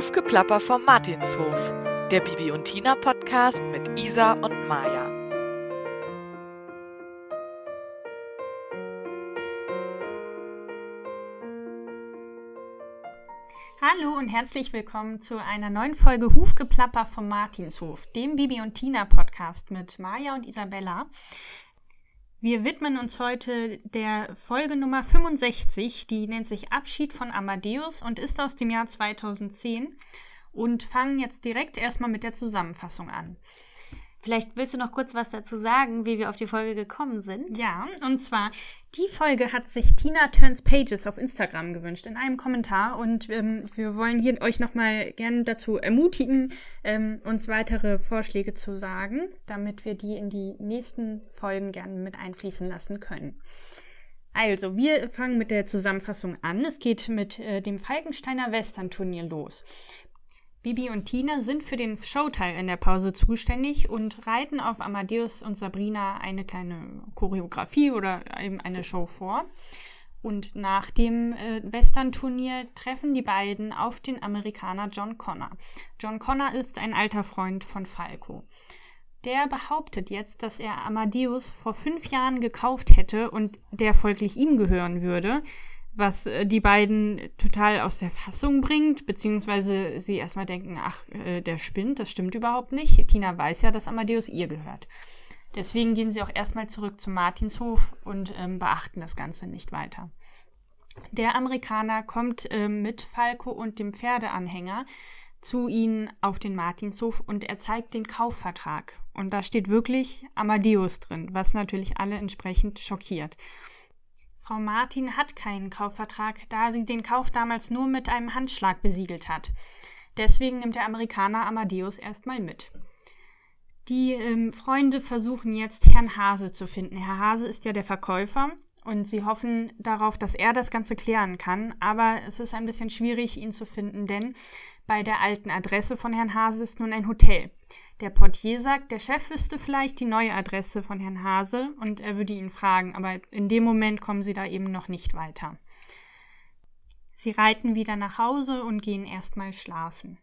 Hufgeplapper vom Martinshof, der Bibi und Tina Podcast mit Isa und Maja. Hallo und herzlich willkommen zu einer neuen Folge Hufgeplapper vom Martinshof, dem Bibi und Tina Podcast mit Maja und Isabella. Wir widmen uns heute der Folge Nummer 65, die nennt sich Abschied von Amadeus und ist aus dem Jahr 2010 und fangen jetzt direkt erstmal mit der Zusammenfassung an. Vielleicht willst du noch kurz was dazu sagen, wie wir auf die Folge gekommen sind? Ja, und zwar, die Folge hat sich Tina Turns Pages auf Instagram gewünscht in einem Kommentar und ähm, wir wollen hier euch nochmal gerne dazu ermutigen, ähm, uns weitere Vorschläge zu sagen, damit wir die in die nächsten Folgen gerne mit einfließen lassen können. Also, wir fangen mit der Zusammenfassung an. Es geht mit äh, dem Falkensteiner Western Turnier los. Bibi und Tina sind für den Showteil in der Pause zuständig und reiten auf Amadeus und Sabrina eine kleine Choreografie oder eben eine Show vor. Und nach dem äh, Western-Turnier treffen die beiden auf den Amerikaner John Connor. John Connor ist ein alter Freund von Falco. Der behauptet jetzt, dass er Amadeus vor fünf Jahren gekauft hätte und der folglich ihm gehören würde was äh, die beiden total aus der Fassung bringt, beziehungsweise sie erstmal denken, ach, äh, der spinnt, das stimmt überhaupt nicht. Tina weiß ja, dass Amadeus ihr gehört. Deswegen gehen sie auch erstmal zurück zum Martinshof und ähm, beachten das Ganze nicht weiter. Der Amerikaner kommt äh, mit Falco und dem Pferdeanhänger zu ihnen auf den Martinshof und er zeigt den Kaufvertrag. Und da steht wirklich Amadeus drin, was natürlich alle entsprechend schockiert. Frau Martin hat keinen Kaufvertrag, da sie den Kauf damals nur mit einem Handschlag besiegelt hat. Deswegen nimmt der Amerikaner Amadeus erstmal mit. Die ähm, Freunde versuchen jetzt Herrn Hase zu finden. Herr Hase ist ja der Verkäufer und sie hoffen darauf, dass er das Ganze klären kann. Aber es ist ein bisschen schwierig, ihn zu finden, denn bei der alten Adresse von Herrn Hase ist nun ein Hotel. Der Portier sagt, der Chef wüsste vielleicht die neue Adresse von Herrn Hase und er würde ihn fragen, aber in dem Moment kommen sie da eben noch nicht weiter. Sie reiten wieder nach Hause und gehen erstmal schlafen.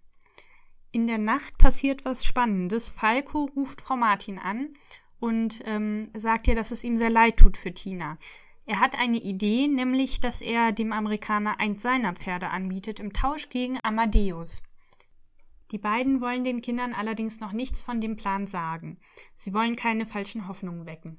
In der Nacht passiert was Spannendes. Falco ruft Frau Martin an und ähm, sagt ihr, dass es ihm sehr leid tut für Tina. Er hat eine Idee, nämlich, dass er dem Amerikaner eins seiner Pferde anbietet im Tausch gegen Amadeus. Die beiden wollen den Kindern allerdings noch nichts von dem Plan sagen. Sie wollen keine falschen Hoffnungen wecken.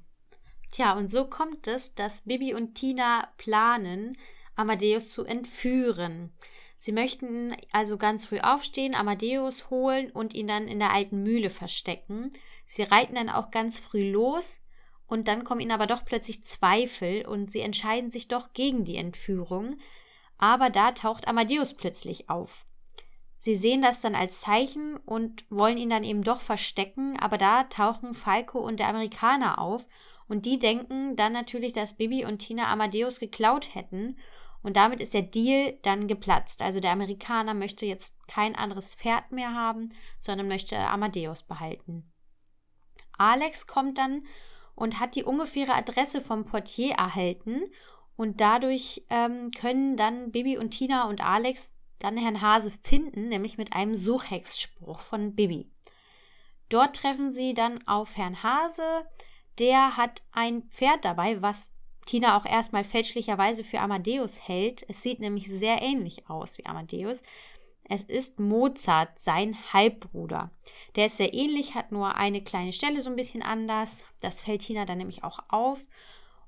Tja, und so kommt es, dass Bibi und Tina planen, Amadeus zu entführen. Sie möchten also ganz früh aufstehen, Amadeus holen und ihn dann in der alten Mühle verstecken. Sie reiten dann auch ganz früh los und dann kommen ihnen aber doch plötzlich Zweifel und sie entscheiden sich doch gegen die Entführung. Aber da taucht Amadeus plötzlich auf. Sie sehen das dann als Zeichen und wollen ihn dann eben doch verstecken, aber da tauchen Falco und der Amerikaner auf und die denken dann natürlich, dass Bibi und Tina Amadeus geklaut hätten und damit ist der Deal dann geplatzt. Also der Amerikaner möchte jetzt kein anderes Pferd mehr haben, sondern möchte Amadeus behalten. Alex kommt dann und hat die ungefähre Adresse vom Portier erhalten und dadurch ähm, können dann Bibi und Tina und Alex dann Herrn Hase finden, nämlich mit einem Suchhexspruch von Bibi. Dort treffen sie dann auf Herrn Hase, der hat ein Pferd dabei, was Tina auch erstmal fälschlicherweise für Amadeus hält. Es sieht nämlich sehr ähnlich aus wie Amadeus. Es ist Mozart, sein Halbbruder. Der ist sehr ähnlich, hat nur eine kleine Stelle so ein bisschen anders. Das fällt Tina dann nämlich auch auf.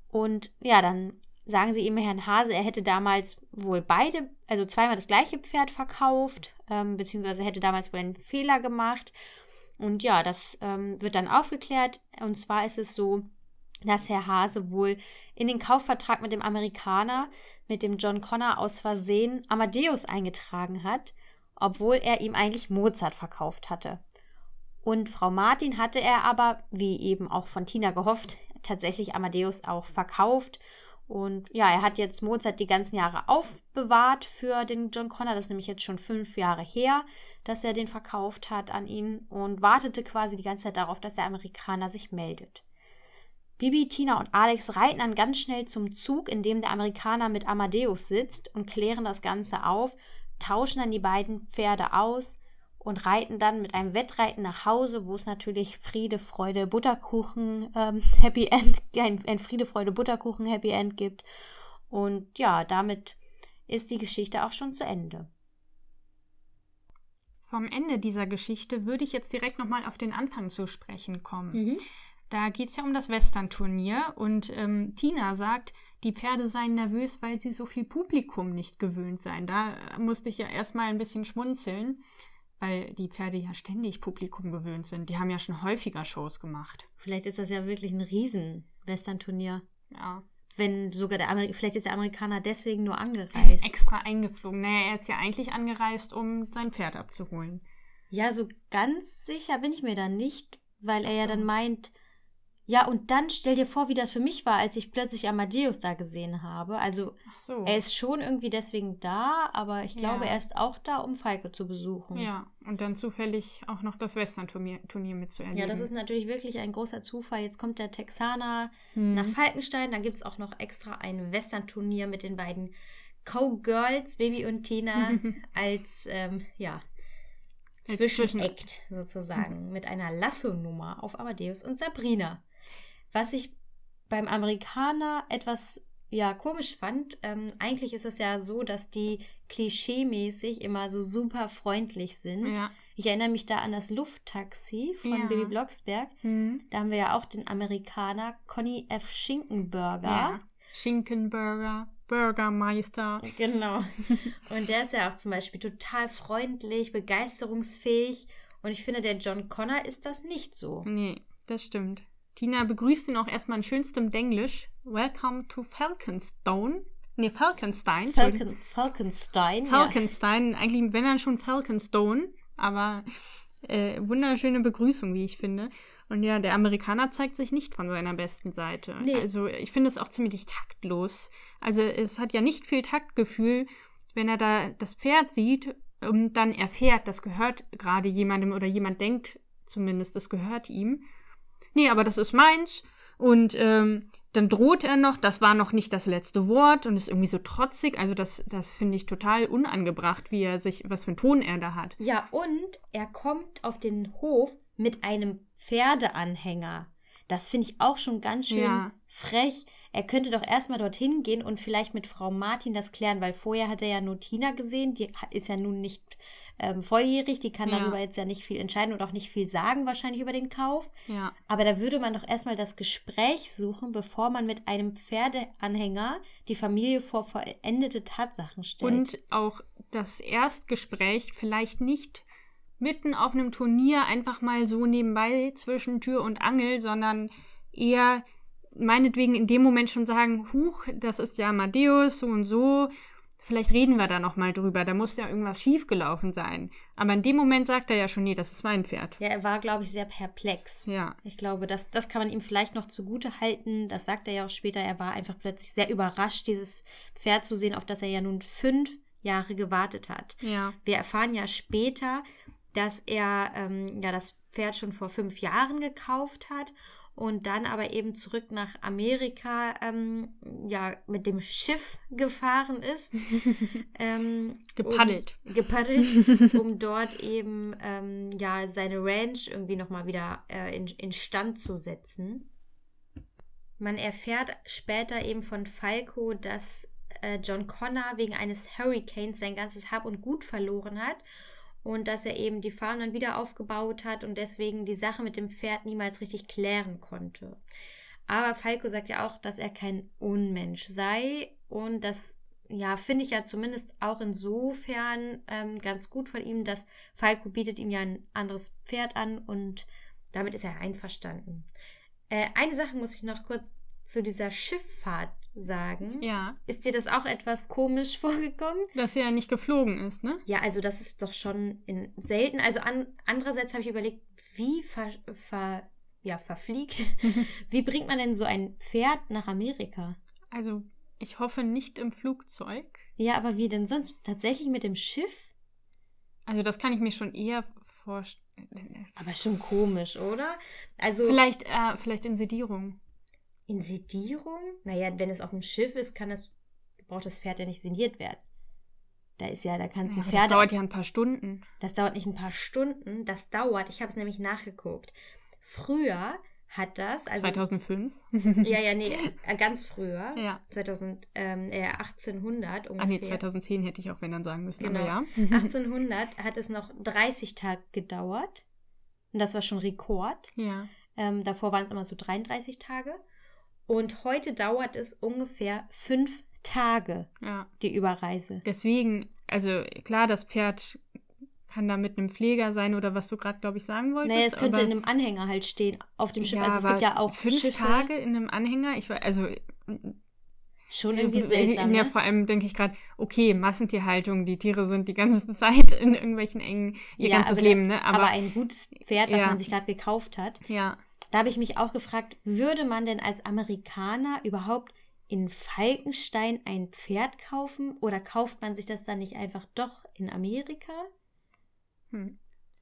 Und ja, dann sagen sie ihm Herrn Hase, er hätte damals wohl beide, also zweimal das gleiche Pferd verkauft, ähm, beziehungsweise hätte damals wohl einen Fehler gemacht. Und ja, das ähm, wird dann aufgeklärt. Und zwar ist es so, dass Herr Hase wohl in den Kaufvertrag mit dem Amerikaner, mit dem John Connor aus Versehen Amadeus eingetragen hat, obwohl er ihm eigentlich Mozart verkauft hatte. Und Frau Martin hatte er aber, wie eben auch von Tina gehofft, tatsächlich Amadeus auch verkauft und ja, er hat jetzt Mozart die ganzen Jahre aufbewahrt für den John Connor. Das ist nämlich jetzt schon fünf Jahre her, dass er den verkauft hat an ihn und wartete quasi die ganze Zeit darauf, dass der Amerikaner sich meldet. Bibi, Tina und Alex reiten dann ganz schnell zum Zug, in dem der Amerikaner mit Amadeus sitzt und klären das Ganze auf. Tauschen dann die beiden Pferde aus und reiten dann mit einem Wettreiten nach Hause, wo es natürlich Friede, Freude, Butterkuchen, ähm, Happy End, ein, ein Friede, Freude, Butterkuchen, Happy End gibt. Und ja, damit ist die Geschichte auch schon zu Ende. Vom Ende dieser Geschichte würde ich jetzt direkt nochmal auf den Anfang zu sprechen kommen. Mhm. Da geht es ja um das Western-Turnier und ähm, Tina sagt, die Pferde seien nervös, weil sie so viel Publikum nicht gewöhnt seien. Da musste ich ja erstmal ein bisschen schmunzeln, weil die Pferde ja ständig Publikum gewöhnt sind. Die haben ja schon häufiger Shows gemacht. Vielleicht ist das ja wirklich ein Riesen-Western-Turnier. Ja. Wenn sogar der Amerikaner, vielleicht ist der Amerikaner deswegen nur angereist. Extra eingeflogen. Naja, er ist ja eigentlich angereist, um sein Pferd abzuholen. Ja, so ganz sicher bin ich mir da nicht, weil er ja so. dann meint, ja, und dann stell dir vor, wie das für mich war, als ich plötzlich Amadeus da gesehen habe. Also so. er ist schon irgendwie deswegen da, aber ich glaube, Ja. er ist auch da, um Falke zu besuchen. ja, und dann zufällig auch noch das Western-Turnier Turnier mitzuerleben. Ja, das ist natürlich wirklich ein großer Zufall. Jetzt kommt der Texaner Hm. nach Falkenstein. Dann gibt es auch noch extra ein Western-Turnier mit den beiden Cowgirls, Baby und Tina, als ähm, ja, Zwischenakt sozusagen mit einer Lasso-Nummer auf Amadeus und Sabrina. Was ich beim Amerikaner etwas ja komisch fand, ähm, eigentlich ist es ja so, dass die klischeemäßig immer so super freundlich sind. Ja. Ich erinnere mich da an das Lufttaxi von Ja. Baby Blocksberg. Hm. Da haben wir ja auch den Amerikaner Conny F. Schinkenburger. ja. Schinkenburger, Burgermeister. Genau. Und der ist ja auch zum Beispiel total freundlich, begeisterungsfähig. Und ich finde, der John Connor ist das nicht so. Nee, das stimmt. Tina begrüßt ihn auch erstmal in schönstem Denglisch. Welcome to Falconstone. Nee, Falkenstein. Falcon, Falkenstein. Falkenstein. Eigentlich, wenn dann schon Falconstone. Aber äh, wunderschöne Begrüßung, wie ich finde. Und ja, der Amerikaner zeigt sich nicht von seiner besten Seite. Nee. Also ich finde es auch ziemlich taktlos. Also es hat ja nicht viel Taktgefühl, wenn er da das Pferd sieht und dann erfährt, das gehört gerade jemandem oder jemand denkt zumindest, das gehört ihm. Nee, aber das ist meins. Und ähm, dann droht er noch, das war noch nicht das letzte Wort und ist irgendwie so trotzig. Also das, das finde ich total unangebracht, wie er sich, was für einen Ton er da hat. Ja, und er kommt auf den Hof mit einem Pferdeanhänger. Das finde ich auch schon ganz schön Ja. frech. Er könnte doch erstmal dorthin gehen und vielleicht mit Frau Martin das klären, weil vorher hat er ja nur Tina gesehen. Die ist ja nun nicht ähm, volljährig, die kann Ja. darüber jetzt ja nicht viel entscheiden und auch nicht viel sagen, wahrscheinlich über den Kauf. Ja. Aber da würde man doch erstmal das Gespräch suchen, bevor man mit einem Pferdeanhänger die Familie vor vollendete Tatsachen stellt. Und auch das Erstgespräch vielleicht nicht mitten auf einem Turnier einfach mal so nebenbei zwischen Tür und Angel, sondern eher meinetwegen in dem Moment schon sagen, huch, das ist ja Amadeus, so und so. Vielleicht reden wir da noch mal drüber. Da muss ja irgendwas schiefgelaufen sein. Aber in dem Moment sagt er ja schon, nee, das ist mein Pferd. ja, er war, glaube ich, sehr perplex. Ja. Ich glaube, das, das kann man ihm vielleicht noch zugute halten. Das sagt er ja auch später. Er war einfach plötzlich sehr überrascht, dieses Pferd zu sehen, auf das er ja nun fünf Jahre gewartet hat. Ja. Wir erfahren ja später, dass er ähm, ja das Pferd schon vor fünf Jahren gekauft hat und dann aber eben zurück nach Amerika ähm, ja mit dem Schiff gefahren ist. ähm, Gepaddelt. Um, gepaddelt, um dort eben ähm, ja seine Ranch irgendwie nochmal wieder äh, in, in Stand zu setzen. Man erfährt später eben von Falco, dass äh, John Connor wegen eines Hurricanes sein ganzes Hab und Gut verloren hat und dass er eben die Farm dann wieder aufgebaut hat und deswegen die Sache mit dem Pferd niemals richtig klären konnte. Aber Falco sagt ja auch, dass er kein Unmensch sei und das ja, finde ich ja zumindest auch insofern ähm, ganz gut von ihm, dass Falco bietet ihm ja ein anderes Pferd an und damit ist er einverstanden. Äh, eine Sache muss ich noch kurz zu dieser Schifffahrt sagen. Ja. Ist dir das auch etwas komisch vorgekommen? Dass er nicht geflogen ist, ne? Ja, also das ist doch schon in selten. Also an, andererseits habe ich überlegt, wie ver, ver, ja, verfliegt, wie bringt man denn so ein Pferd nach Amerika? Also, ich hoffe nicht im Flugzeug. Ja, aber wie denn sonst? Tatsächlich mit dem Schiff? Also, das kann ich mir schon eher vorstellen. Aber schon komisch, oder? Also Vielleicht, äh, vielleicht in Sedierung. In Sedierung? Naja, wenn es auf dem Schiff ist, kann das, braucht das Pferd ja nicht sediert werden. Da ist ja, da kannst du Ja, aber Pferde. das dauert ja ein paar Stunden. Das dauert nicht ein paar Stunden, das dauert, ich habe es nämlich nachgeguckt. Früher hat das, also 2005. ja, ja, nee, äh, ganz früher, ja. 2000, ähm, äh, 1800 ungefähr. Ah nee, 2010 hätte ich auch wenn dann sagen müssen, Genau. aber ja. 1800 hat es noch 30 Tage gedauert. Und das war schon Rekord. Ja. Ähm, davor waren es immer so 33 Tage. Und heute dauert es ungefähr fünf Tage, Ja. die Überreise. Deswegen, also klar, das Pferd kann da mit einem Pfleger sein oder was du gerade, glaube ich, sagen wolltest. Naja, es könnte aber, in einem Anhänger halt stehen auf dem Schiff. Ja, also es gibt ja auch fünf Schiffe. Tage in einem Anhänger. Ich weiß, also Schon irgendwie seltsam. Ja, Ne? vor allem denke ich gerade, okay, Massentierhaltung, die Tiere sind die ganze Zeit in irgendwelchen engen, ihr Ja, ganzes aber Leben, ne? Aber, Aber, ein gutes Pferd, was Ja. man sich gerade gekauft hat. ja, Da habe ich mich auch gefragt, würde man denn als Amerikaner überhaupt in Falkenstein ein Pferd kaufen oder kauft man sich das dann nicht einfach doch in Amerika? hm.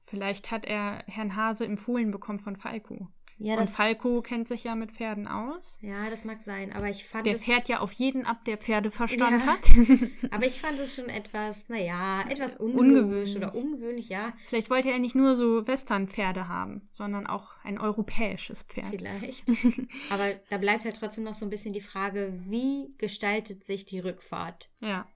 vielleicht hat er Herrn Hase empfohlen bekommen von Falco. Ja, Und Falco kennt sich ja mit Pferden aus. ja, das mag sein, aber ich fand Der es, fährt ja auf jeden ab, der Pferdeverstand Ja. hat. aber ich fand es schon etwas, naja, etwas Ungewöhnlich. ungewöhnlich oder ungewöhnlich, ja, Vielleicht wollte er nicht nur so Western-Pferde haben, sondern auch ein europäisches Pferd. vielleicht. aber da bleibt halt trotzdem noch so ein bisschen die Frage, wie gestaltet sich die Rückfahrt? Ja.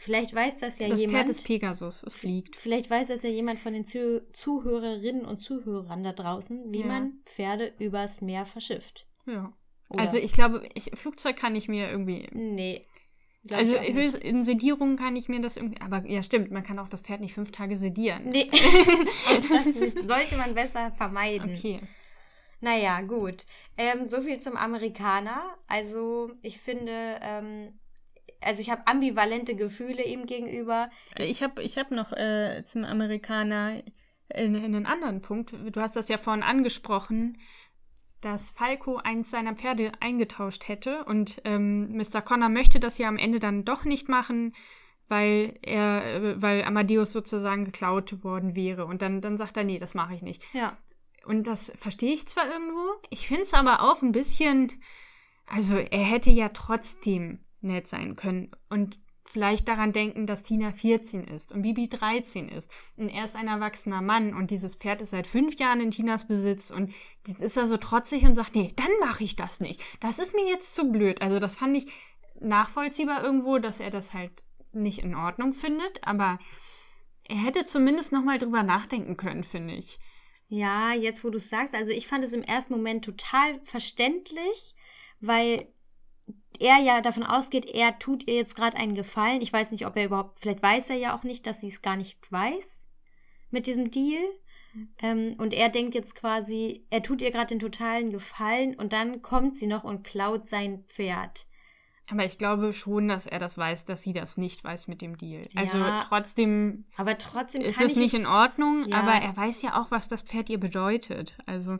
Vielleicht weiß das ja das jemand. Pferd ist Pegasus, es fliegt. Vielleicht weiß das ja jemand von den Zuh Zuhörerinnen und Zuhörern da draußen, wie Ja. man Pferde übers Meer verschifft. Ja. Oder- Also ich glaube, ich, Flugzeug kann ich mir irgendwie. Nee. Also in Sedierung kann ich mir das irgendwie. Aber ja, stimmt, man kann auch das Pferd nicht fünf Tage sedieren. Nee. das sollte man besser vermeiden. Okay. Naja, gut. Ähm, so viel zum Amerikaner. Also, ich finde, ähm, also ich habe ambivalente Gefühle ihm gegenüber. Ich habe ich hab noch äh, zum Amerikaner in, in einen anderen Punkt. Du hast das ja vorhin angesprochen, dass Falco eins seiner Pferde eingetauscht hätte und ähm, Mr. Connor möchte das ja am Ende dann doch nicht machen, weil er, äh, weil Amadeus sozusagen geklaut worden wäre. Und dann, dann sagt er, nee, das mache ich nicht. Ja. Und das verstehe ich zwar irgendwo, ich finde es aber auch ein bisschen, also er hätte ja trotzdem nett sein können und vielleicht daran denken, dass Tina 14 ist und Bibi 13 ist und er ist ein erwachsener Mann und dieses Pferd ist seit fünf Jahren in Tinas Besitz und jetzt ist er so trotzig und sagt, nee, dann mache ich das nicht. Das ist mir jetzt zu blöd. Also das fand ich nachvollziehbar irgendwo, dass er das halt nicht in Ordnung findet, aber er hätte zumindest noch mal drüber nachdenken können, finde ich. Ja, jetzt wo du es sagst, also ich fand es im ersten Moment total verständlich, weil er ja davon ausgeht, er tut ihr jetzt gerade einen Gefallen. Ich weiß nicht, ob er überhaupt, vielleicht weiß er ja auch nicht, dass sie es gar nicht weiß mit diesem Deal. Ähm, und er denkt jetzt quasi, er tut ihr gerade den totalen Gefallen und dann kommt sie noch und klaut sein Pferd. Aber ich glaube schon, dass er das weiß, dass sie das nicht weiß mit dem Deal. Also Ja. trotzdem Aber trotzdem ist es ich nicht in Ordnung, Ja. aber er weiß ja auch, was das Pferd ihr bedeutet. Also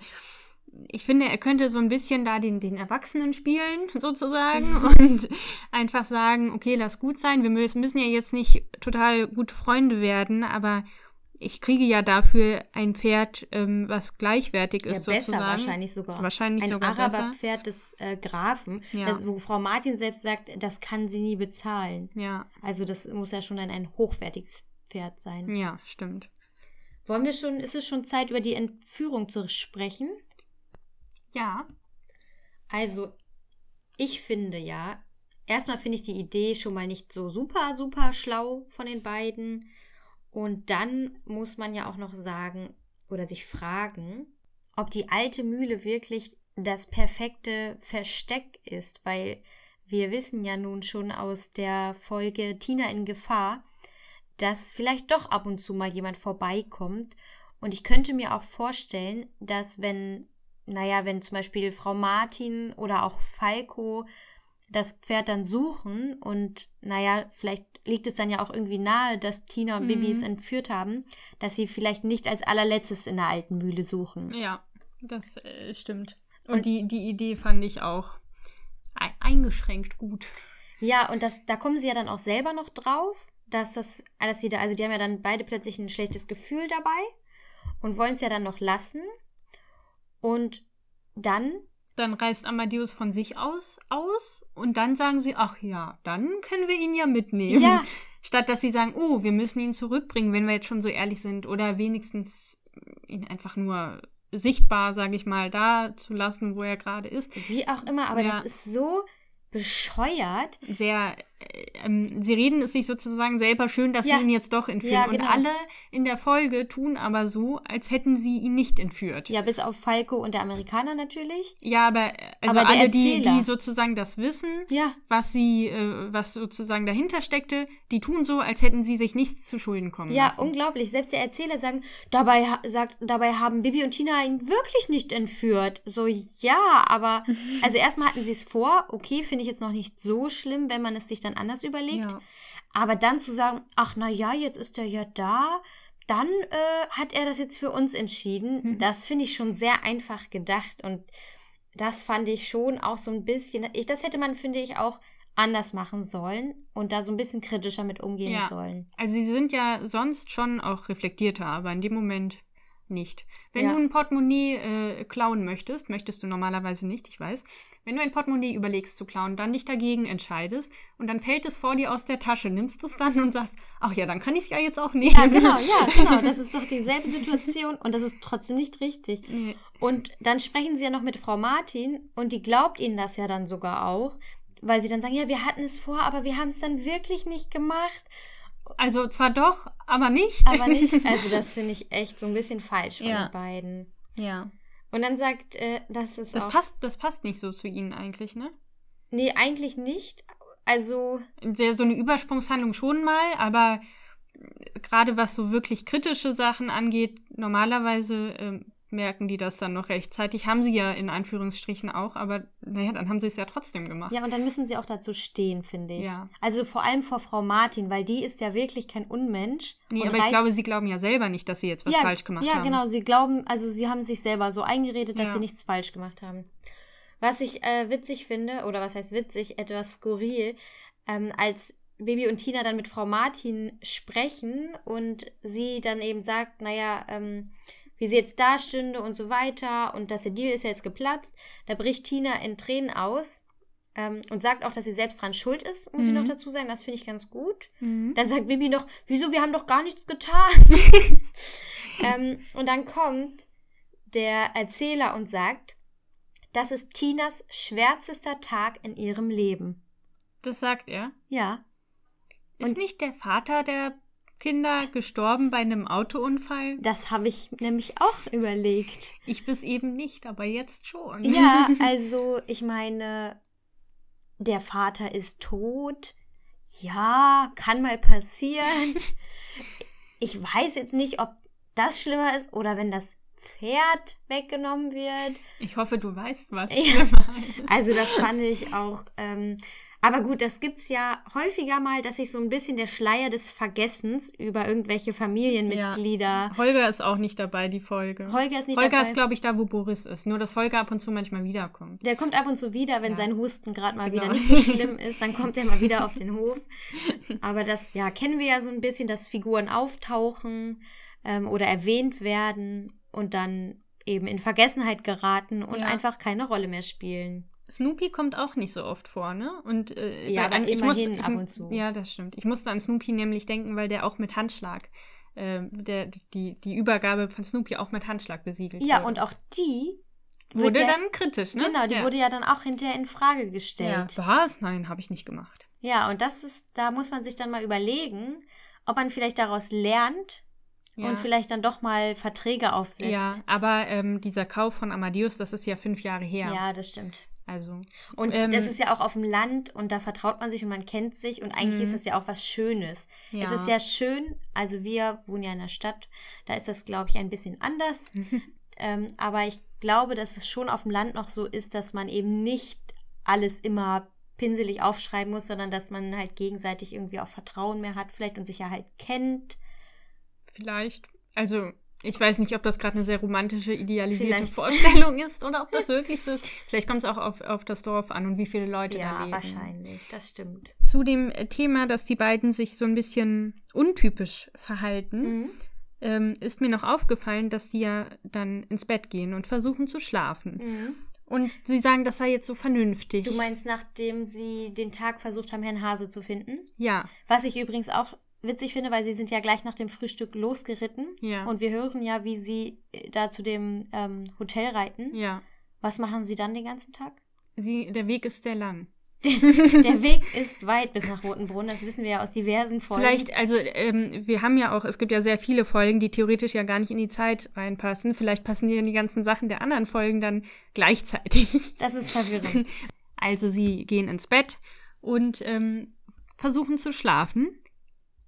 ich finde, er könnte so ein bisschen da den, den Erwachsenen spielen, sozusagen, und einfach sagen, okay, lass gut sein, wir müssen, ja jetzt nicht total gute Freunde werden, aber ich kriege ja dafür ein Pferd, ähm, was gleichwertig Ja, ist, besser sozusagen. wahrscheinlich sogar. Wahrscheinlich Ein sogar besser. Araberpferd des äh, Grafen, Ja. das, wo Frau Martin selbst sagt, das kann sie nie bezahlen. Ja, Also das muss ja schon ein, ein hochwertiges Pferd sein. ja, stimmt. Wollen wir schon, ist es schon Zeit, über die Entführung zu sprechen? Ja, Also, ich finde ja, erstmal finde ich die Idee schon mal nicht so super, super schlau von den beiden. Und dann muss man ja auch noch sagen oder sich fragen, ob die alte Mühle wirklich das perfekte Versteck ist, weil wir wissen ja nun schon aus der Folge Tina in Gefahr, dass vielleicht doch ab und zu mal jemand vorbeikommt. Und ich könnte mir auch vorstellen, dass wenn, naja, wenn zum Beispiel Frau Martin oder auch Falco das Pferd dann suchen und naja, vielleicht liegt es dann ja auch irgendwie nahe, dass Tina und Mhm. Bibi es entführt haben, dass sie vielleicht nicht als allerletztes in der alten Mühle suchen. Ja, das äh, stimmt. Und die, die Idee fand ich auch ei- eingeschränkt gut. Ja, und das, da kommen sie ja dann auch selber noch drauf, dass das, dass sie da, also die haben ja dann beide plötzlich ein schlechtes Gefühl dabei und wollen es ja dann noch lassen. Und dann, Dann reist Amadeus von sich aus aus und dann sagen sie, ach ja, dann können wir ihn ja mitnehmen. ja, Statt dass sie sagen, oh, wir müssen ihn zurückbringen, wenn wir jetzt schon so ehrlich sind. Oder wenigstens ihn einfach nur sichtbar, sage ich mal, da zu lassen, wo er gerade ist. Wie auch immer, aber Ja. das ist so bescheuert. Sehr, ähm, sie reden es sich sozusagen selber schön, dass Ja. sie ihn jetzt doch entführen. Ja, Und genau. alle in der Folge tun aber so, als hätten sie ihn nicht entführt. Ja, bis auf Falco und der Amerikaner natürlich. Ja, aber äh, also Aber alle, die, die sozusagen das wissen, Ja. was sie, äh, was sozusagen dahinter steckte, die tun so, als hätten sie sich nichts zu Schulden kommen Ja, lassen. unglaublich. Selbst der Erzähler sagen, dabei, sagt, dabei haben Bibi und Tina ihn wirklich nicht entführt. So, ja, aber also erstmal hatten sie es vor. Okay, finde ich jetzt noch nicht so schlimm, wenn man es sich dann anders überlegt. Ja. Aber dann zu sagen, ach na ja, jetzt ist er ja da, dann äh, hat er das jetzt für uns entschieden. Mhm. Das finde ich schon sehr einfach gedacht und das fand ich schon auch so ein bisschen. Ich, das hätte man, finde ich, auch anders machen sollen und da so ein bisschen kritischer mit umgehen Ja. sollen. Also sie sind ja sonst schon auch reflektierter, aber in dem Moment nicht. Wenn Ja. du ein Portemonnaie äh, klauen möchtest, möchtest du normalerweise nicht, ich weiß. Wenn du ein Portemonnaie überlegst zu klauen, dann dich dagegen entscheidest und dann fällt es vor dir aus der Tasche, nimmst du es dann und sagst, ach ja, dann kann ich es ja jetzt auch nehmen. Ja, genau, ja, genau. Das ist doch dieselbe Situation und das ist trotzdem nicht richtig. Nee. Und dann sprechen sie ja noch mit Frau Martin und die glaubt ihnen das ja dann sogar auch, weil sie dann sagen, ja, wir hatten es vor, aber wir haben es dann wirklich nicht gemacht. Also zwar doch, aber nicht. Aber nicht. Also das finde ich echt so ein bisschen falsch von Ja. den beiden. ja. Und dann sagt, äh, das ist Das auch... passt, das passt nicht so zu ihnen eigentlich, ne? Nee, eigentlich nicht. Also, Sehr, so eine Übersprungshandlung schon mal, aber gerade was so wirklich kritische Sachen angeht, normalerweise ähm, merken die das dann noch rechtzeitig. Haben sie ja in Anführungsstrichen auch, aber naja, dann haben sie es ja trotzdem gemacht. ja, und dann müssen sie auch dazu stehen, finde ich. Ja. Also vor allem vor Frau Martin, weil die ist ja wirklich kein Unmensch. Nee, aber ich glaube, sie glauben ja selber nicht, dass sie jetzt was ja, falsch gemacht ja, haben. genau. Sie glauben, also sie haben sich selber so eingeredet, dass Ja. sie nichts falsch gemacht haben. Was ich äh, witzig finde, oder was heißt witzig, etwas skurril, ähm, als Baby und Tina dann mit Frau Martin sprechen und sie dann eben sagt, naja, ähm, wie sie jetzt da stünde und so weiter und dass der Deal ist ja jetzt geplatzt, da bricht Tina in Tränen aus ähm, und sagt auch, dass sie selbst dran schuld ist, muss ich Mhm. noch dazu sagen. Das finde ich ganz gut. Mhm. Dann sagt Bibi noch, wieso, wir haben doch gar nichts getan. ähm, und dann kommt der Erzähler und sagt, das ist Tinas schwärzester Tag in ihrem Leben. Das sagt er. Ja. Ist Und- nicht der Vater der Kinder gestorben bei einem Autounfall? Das habe ich nämlich auch überlegt. Ich bis eben nicht, aber jetzt schon. Ja, also ich meine, der Vater ist tot. Ja, kann mal passieren. Ich weiß jetzt nicht, ob das schlimmer ist oder wenn das Pferd weggenommen wird. Ich hoffe, du weißt, was schlimmer ist. Also das fand ich auch. Ähm, aber gut, das gibt's ja häufiger mal, dass sich so ein bisschen der Schleier des Vergessens über irgendwelche Familienmitglieder. Holger ist auch nicht dabei, die Folge. Holger ist nicht Holger dabei. ist, glaube ich, da, wo Boris ist. Nur, dass Holger ab und zu manchmal wiederkommt. Der kommt ab und zu wieder, wenn Ja. sein Husten gerade mal Genau. wieder nicht so schlimm ist, dann kommt er mal wieder auf den Hof. Aber das, ja, kennen wir ja so ein bisschen, dass Figuren auftauchen ähm, oder erwähnt werden und dann eben in Vergessenheit geraten und Ja. einfach keine Rolle mehr spielen. Snoopy kommt auch nicht so oft vor, ne? Und, äh, Ja, aber ich immerhin ich, ab und zu. Ja, das stimmt. Ich musste an Snoopy nämlich denken, weil der auch mit Handschlag, äh, der, die, die Übergabe von Snoopy auch mit Handschlag besiegelt Ja, wurde. und auch die wurde ja, dann kritisch, ne? Genau, die ja. wurde ja dann auch hinterher in Frage ja. gestellt. Was? Nein, habe ich nicht gemacht. Ja, und das ist, da muss man sich dann mal überlegen, ob man vielleicht daraus lernt Ja. und vielleicht dann doch mal Verträge aufsetzt. Ja, aber ähm, dieser Kauf von Amadeus, das ist ja fünf Jahre her. ja das stimmt. Also, Und Ähm, das ist ja auch auf dem Land und da vertraut man sich und man kennt sich und eigentlich Mhm. ist das ja auch was Schönes. ja. Es ist ja schön, also wir wohnen ja in der Stadt, da ist das, glaube ich, ein bisschen anders. ähm, aber ich glaube, dass es schon auf dem Land noch so ist, dass man eben nicht alles immer pinselig aufschreiben muss, sondern dass man halt gegenseitig irgendwie auch Vertrauen mehr hat, vielleicht und sich ja halt kennt. Vielleicht. Also, ich weiß nicht, ob das gerade eine sehr romantische, idealisierte Vielleicht. Vorstellung ist oder ob das wirklich so ist. Vielleicht kommt es auch auf, auf das Dorf an und wie viele Leute da Ja, leben. wahrscheinlich, das stimmt. Zu dem äh, Thema, dass die beiden sich so ein bisschen untypisch verhalten, Mhm. ähm, ist mir noch aufgefallen, dass die ja dann ins Bett gehen und versuchen zu schlafen. Mhm. Und sie sagen, das sei jetzt so vernünftig. Du meinst, nachdem sie den Tag versucht haben, Herrn Hase zu finden? Ja. Was ich übrigens auch witzig finde, weil sie sind ja gleich nach dem Frühstück losgeritten. Ja. Und wir hören ja, wie sie äh, da zu dem ähm, Hotel reiten. Ja. Was machen sie dann den ganzen Tag? Sie, der Weg ist sehr lang. Der Weg ist weit bis nach Rotenbrunn, das wissen wir ja aus diversen Folgen. Vielleicht, also ähm, wir haben ja auch, es gibt ja sehr viele Folgen, die theoretisch ja gar nicht in die Zeit reinpassen. Vielleicht passen die in die ganzen Sachen der anderen Folgen dann gleichzeitig. Das ist verwirrend. Also sie gehen ins Bett und ähm, versuchen zu schlafen.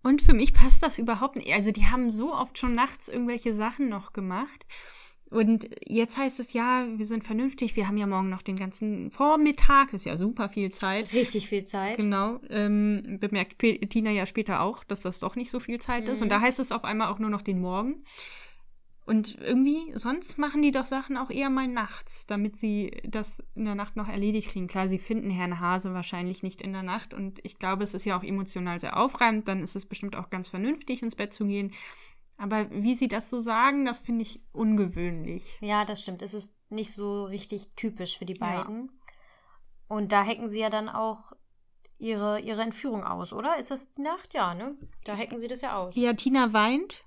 Und für mich passt das überhaupt nicht. Also die haben so oft schon nachts irgendwelche Sachen noch gemacht. Und jetzt heißt es ja, wir sind vernünftig, wir haben ja morgen noch den ganzen Vormittag, ist ja super viel Zeit. Richtig viel Zeit. Genau, ähm, bemerkt Tina ja später auch, dass das doch nicht so viel Zeit ist. Und da heißt es auf einmal auch nur noch den Morgen. Und irgendwie, sonst machen die doch Sachen auch eher mal nachts, damit sie das in der Nacht noch erledigt kriegen. Klar, sie finden Herrn Hase wahrscheinlich nicht in der Nacht und ich glaube, es ist ja auch emotional sehr aufreibend, dann ist es bestimmt auch ganz vernünftig, ins Bett zu gehen. Aber wie sie das so sagen, das finde ich ungewöhnlich. Ja, das stimmt. Es ist nicht so richtig typisch für die Ja. beiden. Und da hacken sie ja dann auch ihre, ihre Entführung aus, oder? Ist das die Nacht? Ja, ne? Da hacken sie das ja aus. Ja, Tina weint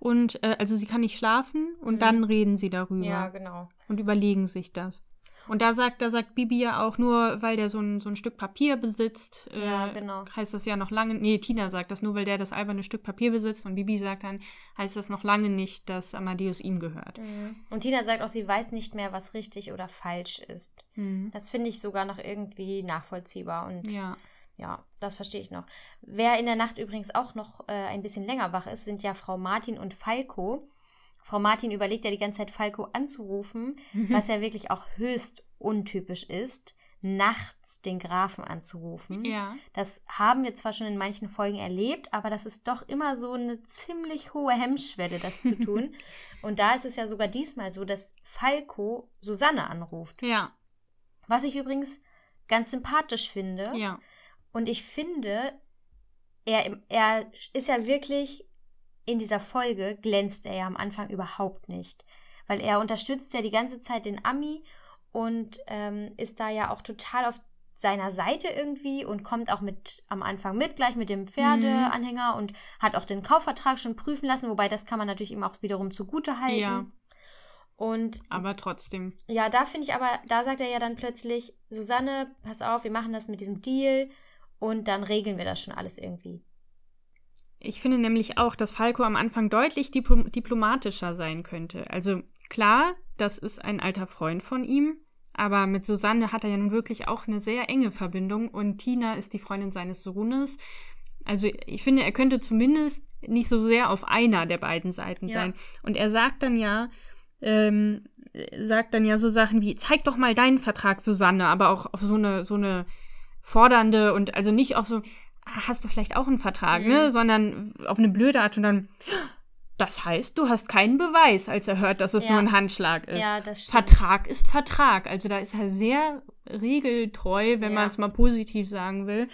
und äh, also sie kann nicht schlafen und Mhm. dann reden sie darüber Ja, genau. und überlegen sich das. Und da sagt, da sagt Bibi ja auch nur, weil der so ein, so ein Stück Papier besitzt, äh, Ja, genau. heißt das ja noch lange, nee, Tina sagt das nur, weil der das alberne Stück Papier besitzt und Bibi sagt dann, heißt das noch lange nicht, dass Amadeus ihm gehört. Und Tina sagt auch, sie weiß nicht mehr, was richtig oder falsch ist. Mhm. Das finde ich sogar noch irgendwie nachvollziehbar und Ja. Ja, das verstehe ich noch. Wer in der Nacht übrigens auch noch äh, ein bisschen länger wach ist, sind ja Frau Martin und Falco. Frau Martin überlegt ja die ganze Zeit, Falco anzurufen, was ja wirklich auch höchst untypisch ist, nachts den Grafen anzurufen. Ja. Das haben wir zwar schon in manchen Folgen erlebt, aber das ist doch immer so eine ziemlich hohe Hemmschwelle, das zu tun. und da ist es ja sogar diesmal so, dass Falco Susanne anruft. Ja. Was ich übrigens ganz sympathisch finde. Ja. Und ich finde, er, er ist ja wirklich in dieser Folge, glänzt er ja am Anfang überhaupt nicht. Weil er unterstützt ja die ganze Zeit den Ami und ähm, ist da ja auch total auf seiner Seite irgendwie und kommt auch mit am Anfang mit, gleich mit dem Pferdeanhänger und hat auch den Kaufvertrag schon prüfen lassen, wobei das kann man natürlich ihm auch wiederum zugute halten. Ja. Und Aber trotzdem. ja, da finde ich aber, da sagt er ja dann plötzlich, Susanne, pass auf, wir machen das mit diesem Deal und dann regeln wir das schon alles irgendwie. Ich finde nämlich auch, dass Falco am Anfang deutlich diplo diplomatischer sein könnte. Also klar, das ist ein alter Freund von ihm, aber mit Susanne hat er ja nun wirklich auch eine sehr enge Verbindung und Tina ist die Freundin seines Sohnes. Also ich finde, er könnte zumindest nicht so sehr auf einer der beiden Seiten Ja. sein. Und er sagt dann ja, ähm, sagt dann ja so Sachen wie, zeig doch mal deinen Vertrag, Susanne, aber auch auf so eine, so eine fordernde und also nicht auf so, "Ah, hast du vielleicht auch einen Vertrag, ne? Mhm. Sondern auf eine blöde Art und dann, das heißt, du hast keinen Beweis, als er hört, dass es Ja. nur ein Handschlag ist. Ja, das stimmt. Vertrag ist Vertrag. Also da ist er sehr regeltreu, wenn Ja. man es mal positiv sagen will.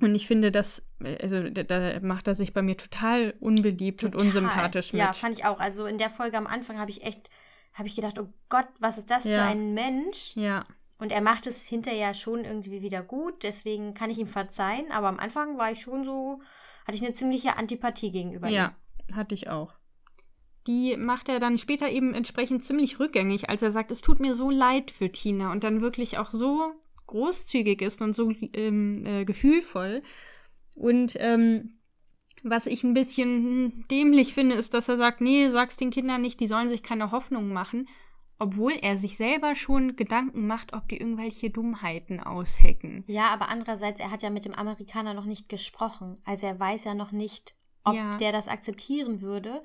Und ich finde, das, also da, macht er sich bei mir total unbeliebt und Total. unsympathisch mit. Ja, fand ich auch. Also in der Folge am Anfang habe ich echt, habe ich gedacht, oh Gott, was ist das Ja. für ein Mensch? ja. Und er macht es hinterher schon irgendwie wieder gut, deswegen kann ich ihm verzeihen. Aber am Anfang war ich schon so, hatte ich eine ziemliche Antipathie gegenüber ihm. Ja, hatte ich auch. Die macht er dann später eben entsprechend ziemlich rückgängig, als er sagt, es tut mir so leid für Tina und dann wirklich auch so großzügig ist und so ähm, äh, gefühlvoll. Und ähm, was ich ein bisschen dämlich finde, ist, dass er sagt, nee, sag's den Kindern nicht, die sollen sich keine Hoffnung machen, obwohl er sich selber schon Gedanken macht, ob die irgendwelche Dummheiten aushecken. Ja, aber andererseits, er hat ja mit dem Amerikaner noch nicht gesprochen. Also er weiß ja noch nicht, ob Ja. der das akzeptieren würde.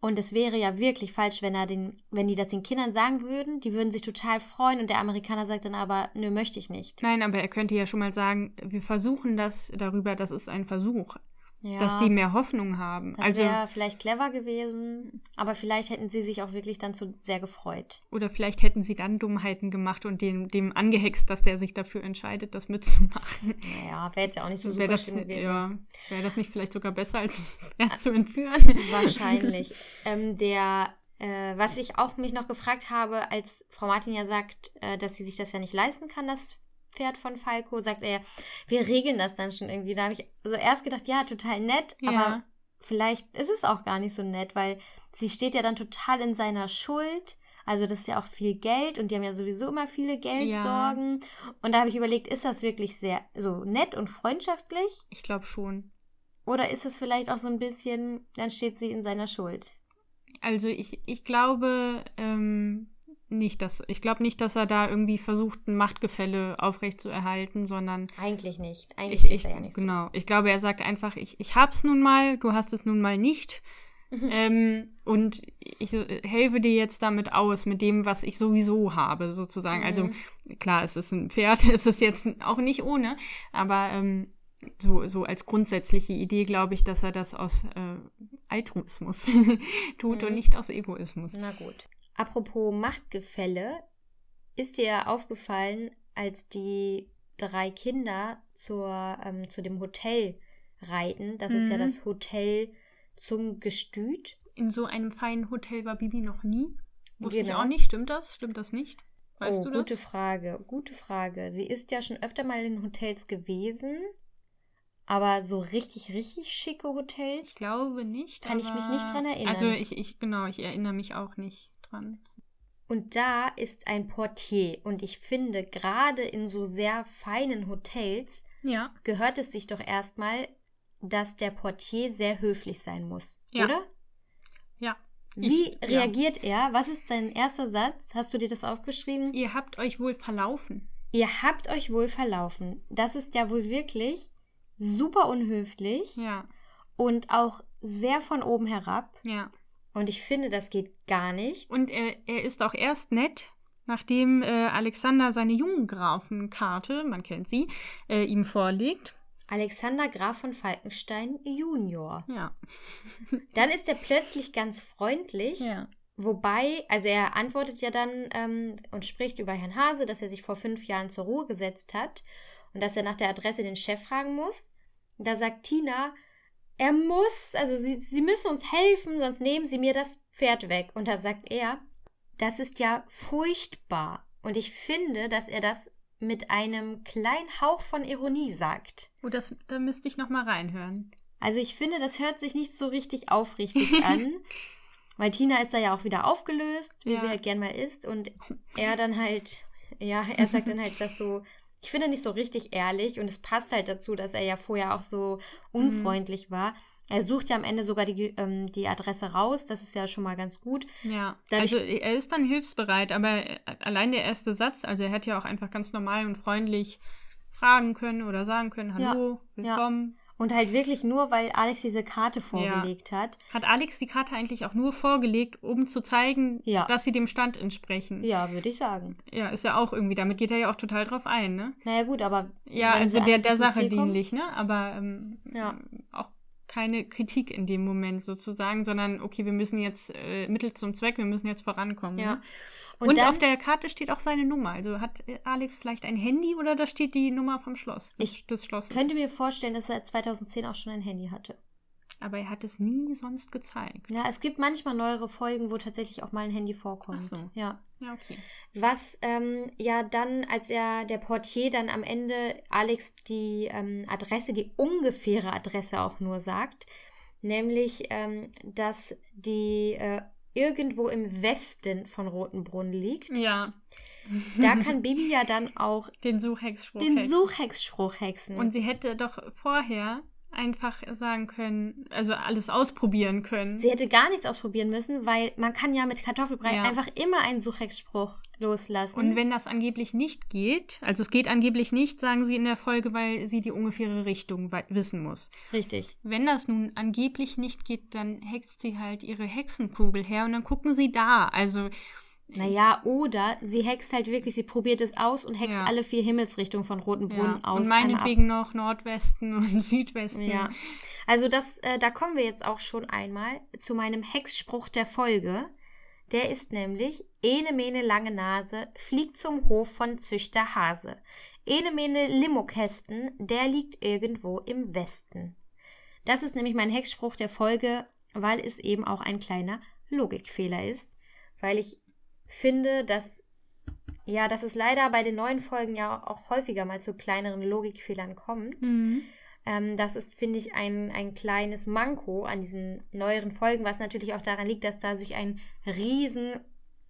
Und es wäre ja wirklich falsch, wenn er den, wenn die das den Kindern sagen würden, die würden sich total freuen und der Amerikaner sagt dann aber, nö, möchte ich nicht. Nein, aber er könnte ja schon mal sagen, wir versuchen das darüber, das ist ein Versuch, Ja, dass die mehr Hoffnung haben. das also wäre vielleicht clever gewesen, aber vielleicht hätten sie sich auch wirklich dann zu sehr gefreut. oder vielleicht hätten sie dann Dummheiten gemacht und dem, dem angehext, dass der sich dafür entscheidet, das mitzumachen. Naja, wäre jetzt ja auch nicht so super Wäre das, gewesen. ja, wäre das nicht vielleicht sogar besser, als es Pferd zu entführen? Wahrscheinlich. ähm, der Äh, was ich auch mich noch gefragt habe, als Frau Martin ja sagt, äh, dass sie sich das ja nicht leisten kann, das Pferd von Falco, sagt er, wir regeln das dann schon irgendwie. Da habe ich so erst gedacht, ja, total nett, Ja. aber vielleicht ist es auch gar nicht so nett, weil sie steht ja dann total in seiner Schuld. Also das ist ja auch viel Geld und die haben ja sowieso immer viele Geldsorgen. Und da habe ich überlegt, ist das wirklich sehr so nett und freundschaftlich? Ich glaube schon. Oder ist es vielleicht auch so ein bisschen, dann steht sie in seiner Schuld? Also ich, ich glaube ähm, nicht, dass ich glaube nicht, dass er da irgendwie versucht, ein Machtgefälle aufrechtzuerhalten, sondern Eigentlich nicht. Eigentlich ich, ist er ja nicht genau. Ich glaube, er sagt einfach, ich, ich hab's nun mal, du hast es nun mal nicht. Mhm. Ähm, und ich äh, helfe dir jetzt damit aus, mit dem, was ich sowieso habe, sozusagen. Also Mhm. klar, es ist ein Pferd, es ist jetzt auch nicht ohne, aber ähm, so, so als grundsätzliche Idee glaube ich, dass er das aus äh, Altruismus tut und Mhm. nicht aus Egoismus. so. Na gut. Apropos Machtgefälle, ist dir aufgefallen, als die drei Kinder zur, ähm, zu dem Hotel reiten, das ist ja Mhm. das Hotel zum Gestüt. In so einem feinen Hotel war Bibi noch nie. Wusste ich Genau. auch nicht. Stimmt das? Stimmt das nicht? Weißt oh, du gute das? Frage, gute Frage. Sie ist ja schon öfter mal in Hotels gewesen, aber so richtig, richtig schicke Ich Hotels. glaube nicht. Kann ich mich nicht dran erinnern. Also ich, ich, genau, ich erinnere mich auch nicht dran. Und da ist ein Portier. Und ich finde, gerade in so sehr feinen Hotels Ja. gehört es sich doch erstmal, dass der Portier sehr höflich sein muss, Ja. oder? Ja. Wie Ich- ja. reagiert er? Was ist sein erster Satz? Hast du dir das aufgeschrieben? Ihr habt euch wohl verlaufen. Ihr habt euch wohl verlaufen. Das ist ja wohl wirklich super unhöflich Ja. und auch sehr von oben herab. Ja. Und ich finde, das geht gar nicht. Und er, er ist auch erst nett, nachdem äh, Alexander seine Jungengrafenkarte, man kennt sie, äh, ihm vorlegt. Alexander Graf von Falkenstein Junior. Ja. Dann ist er plötzlich ganz freundlich. Ja. Wobei, also er antwortet ja dann ähm, und spricht über Herrn Hase, dass er sich vor fünf Jahren zur Ruhe gesetzt hat und dass er nach der Adresse den Chef fragen muss. Da sagt Tina, er muss, also sie, sie müssen uns helfen, sonst nehmen sie mir das Pferd weg. Und da sagt er, das ist ja furchtbar. Und ich finde, dass er das mit einem kleinen Hauch von Ironie sagt. Oh, das, da müsste ich noch mal reinhören. Also ich finde, das hört sich nicht so richtig aufrichtig an. Weil Tina ist da ja auch wieder aufgelöst, wie Ja. sie halt gern mal ist. Und er dann halt, ja, er sagt dann halt das so, ich finde nicht so richtig ehrlich. Und es passt halt dazu, dass er ja vorher auch so unfreundlich war. Er sucht ja am Ende sogar die, ähm, die Adresse raus. Das ist ja schon mal ganz gut. Ja, Dadurch- also er ist dann hilfsbereit, aber äh, allein der erste Satz, also er hätte ja auch einfach ganz normal und freundlich fragen können oder sagen können, Ja, hallo, ja. willkommen. Und halt wirklich nur, weil Alex diese Karte vorgelegt hat. Hat Alex die Karte eigentlich auch nur vorgelegt, um zu zeigen, Ja. dass sie dem Stand entsprechen? Ja, würde ich sagen. Ja, ist ja auch irgendwie, damit geht er ja auch total drauf ein, ne? Naja, gut, aber. Ja, also der, der Sache dienlich, ne? Aber ähm, Ja. auch keine Kritik in dem Moment sozusagen, sondern okay, wir müssen jetzt äh, Mittel zum Zweck, wir müssen jetzt vorankommen. Ja. Ne? Und, Und, dann, auf der Karte steht auch seine Nummer. Also hat Alex vielleicht ein Handy oder da steht die Nummer vom Schloss, des, Ich des Schlosses. könnte mir vorstellen, dass er 2010 auch schon ein Handy hatte. Aber er hat es nie sonst gezeigt. Ja, es gibt manchmal neuere Folgen, wo tatsächlich auch mal ein Handy vorkommt. Ach so. Ja. Ja, okay. Was ähm, ja dann, als er der Portier dann am Ende Alex die ähm, Adresse, die ungefähre Adresse auch nur sagt, nämlich, ähm, dass die äh, irgendwo im Westen von Rotenbrunn liegt. Ja. Da kann Bibi ja dann auch Den Suchhexspruch. den hexen. Suchhexspruch hexen. Und sie hätte doch vorher einfach sagen können, also alles ausprobieren können. Sie hätte gar nichts ausprobieren müssen, weil man kann ja mit Kartoffelbrei Ja. einfach immer einen Suchhexspruch loslassen. Und wenn das angeblich nicht geht, also es geht angeblich nicht, sagen sie in der Folge, weil sie die ungefähre Richtung wissen muss. Richtig. Wenn das nun angeblich nicht geht, dann hext sie halt ihre Hexenkugel her und dann gucken sie da. Also Naja, oder sie hext halt wirklich, sie probiert es aus und hext Ja. alle vier Himmelsrichtungen von Rotenbrunn ja. aus. und meinetwegen noch Nordwesten und Südwesten. Ja. Also das, äh, da kommen wir jetzt auch schon einmal zu meinem Hexspruch der Folge. Der ist nämlich, Ene mene lange Nase, fliegt zum Hof von Züchter Hase. Ene mene Limokästen, der liegt irgendwo im Westen. Das ist nämlich mein Hexspruch der Folge, weil es eben auch ein kleiner Logikfehler ist, weil ich finde, dass ja, dass es leider bei den neuen Folgen ja auch häufiger mal zu kleineren Logikfehlern kommt. Mhm. Ähm, das ist, finde ich, ein, ein kleines Manko an diesen neueren Folgen, was natürlich auch daran liegt, dass da sich ein riesen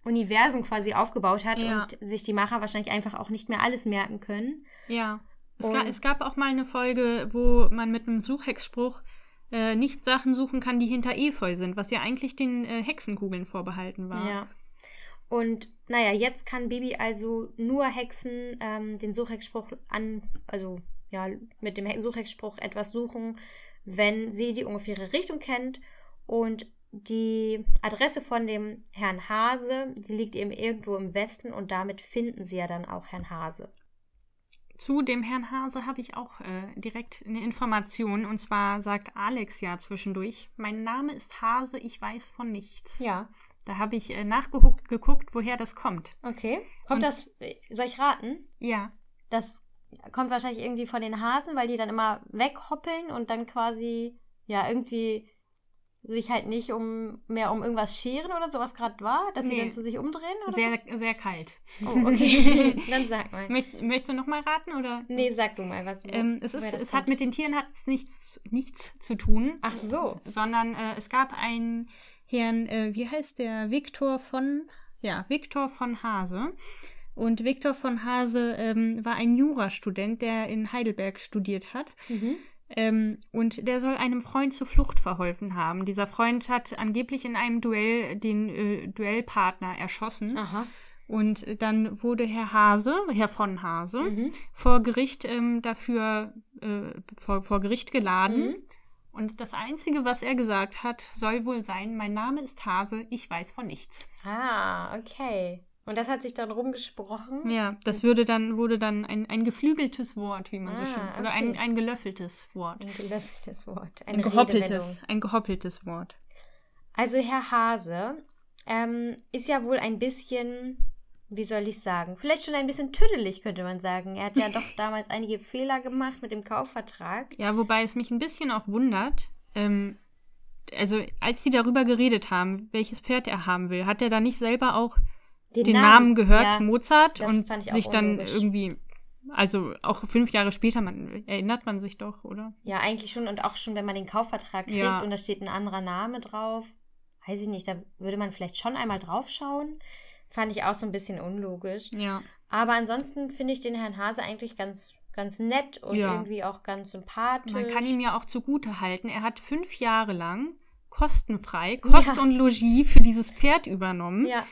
Universum quasi aufgebaut hat Ja. und sich die Macher wahrscheinlich einfach auch nicht mehr alles merken können. Ja. Es, ga, es gab auch mal eine Folge, wo man mit einem Suchhexspruch äh, nicht Sachen suchen kann, die hinter Efeu sind, was ja eigentlich den äh, Hexenkugeln vorbehalten war. Ja. Und naja, jetzt kann Bibi also nur Hexen ähm, den Suchhexspruch an, also ja, mit dem He- Suchhexspruch etwas suchen, wenn sie die ungefähre Richtung kennt. Und die Adresse von dem Herrn Hase, die liegt eben irgendwo im Westen und damit finden sie ja dann auch Herrn Hase. Zu dem Herrn Hase habe ich auch äh, direkt eine Information. Und zwar sagt Alex ja zwischendurch, mein Name ist Hase, ich weiß von nichts. Ja, Da habe ich äh, nachgeguckt, geguckt, woher das kommt. okay. Kommt Und- das, äh, soll ich raten? Ja, Das kommt wahrscheinlich irgendwie von den Hasen, weil die dann immer weghoppeln und dann quasi, ja, irgendwie sich halt nicht um mehr um irgendwas scheren oder sowas gerade war, dass sie Nee. dann zu sich umdrehen oder sehr, sehr kalt. so? Oh, okay. dann sag mal. Möchtest, möchtest du noch mal raten? Oder? Nee, sag du mal, was Ähm, es ist, es hat mit den Tieren hat's nichts, nichts zu tun. Ach so. Sondern äh, es gab einen Herrn, äh, wie heißt der? Viktor von, ja, Viktor von Hase. Und Viktor von Hase ähm, war ein Jurastudent, der in Heidelberg studiert hat. Mhm. Ähm, und der soll einem Freund zur Flucht verholfen haben. Dieser Freund hat angeblich in einem Duell den äh, Duellpartner erschossen. Aha. Und dann wurde Herr Hase, Herr von Hase, Mhm. vor Gericht ähm, dafür äh, vor, vor Gericht geladen. Mhm. Und das Einzige, was er gesagt hat, soll wohl sein, mein Name ist Hase, ich weiß von nichts. Ah, okay. Und das hat sich dann rumgesprochen? Ja, das würde dann, wurde dann ein, ein geflügeltes Wort, wie man so Ah, schön, oder ein, okay. ein gelöffeltes Wort. Ein gelöffeltes Wort. Ein Eine gehoppeltes, Redewendung. ein gehoppeltes Wort. Also Herr Hase ähm, ist ja wohl ein bisschen, wie soll ich sagen, vielleicht schon ein bisschen tüdelig, könnte man sagen. Er hat ja doch damals einige Fehler gemacht mit dem Kaufvertrag. Ja, wobei es mich ein bisschen auch wundert, ähm, also als die darüber geredet haben, welches Pferd er haben will, hat er da nicht selber auch den Namen, gehört, ja, Mozart, und fand ich auch sich dann unlogisch. irgendwie, also auch fünf Jahre später, man, erinnert man sich doch, oder? Ja, eigentlich schon. Und auch schon, wenn man den Kaufvertrag kriegt Ja. und da steht ein anderer Name drauf, weiß ich nicht, da würde man vielleicht schon einmal drauf schauen. Fand ich auch so ein bisschen unlogisch. Ja. Aber ansonsten finde ich den Herrn Hase eigentlich ganz, ganz nett und Ja. irgendwie auch ganz sympathisch. Man kann ihm ja auch zugute halten, er hat fünf Jahre lang kostenfrei Kost Ja. und Logis für dieses Pferd übernommen, ja,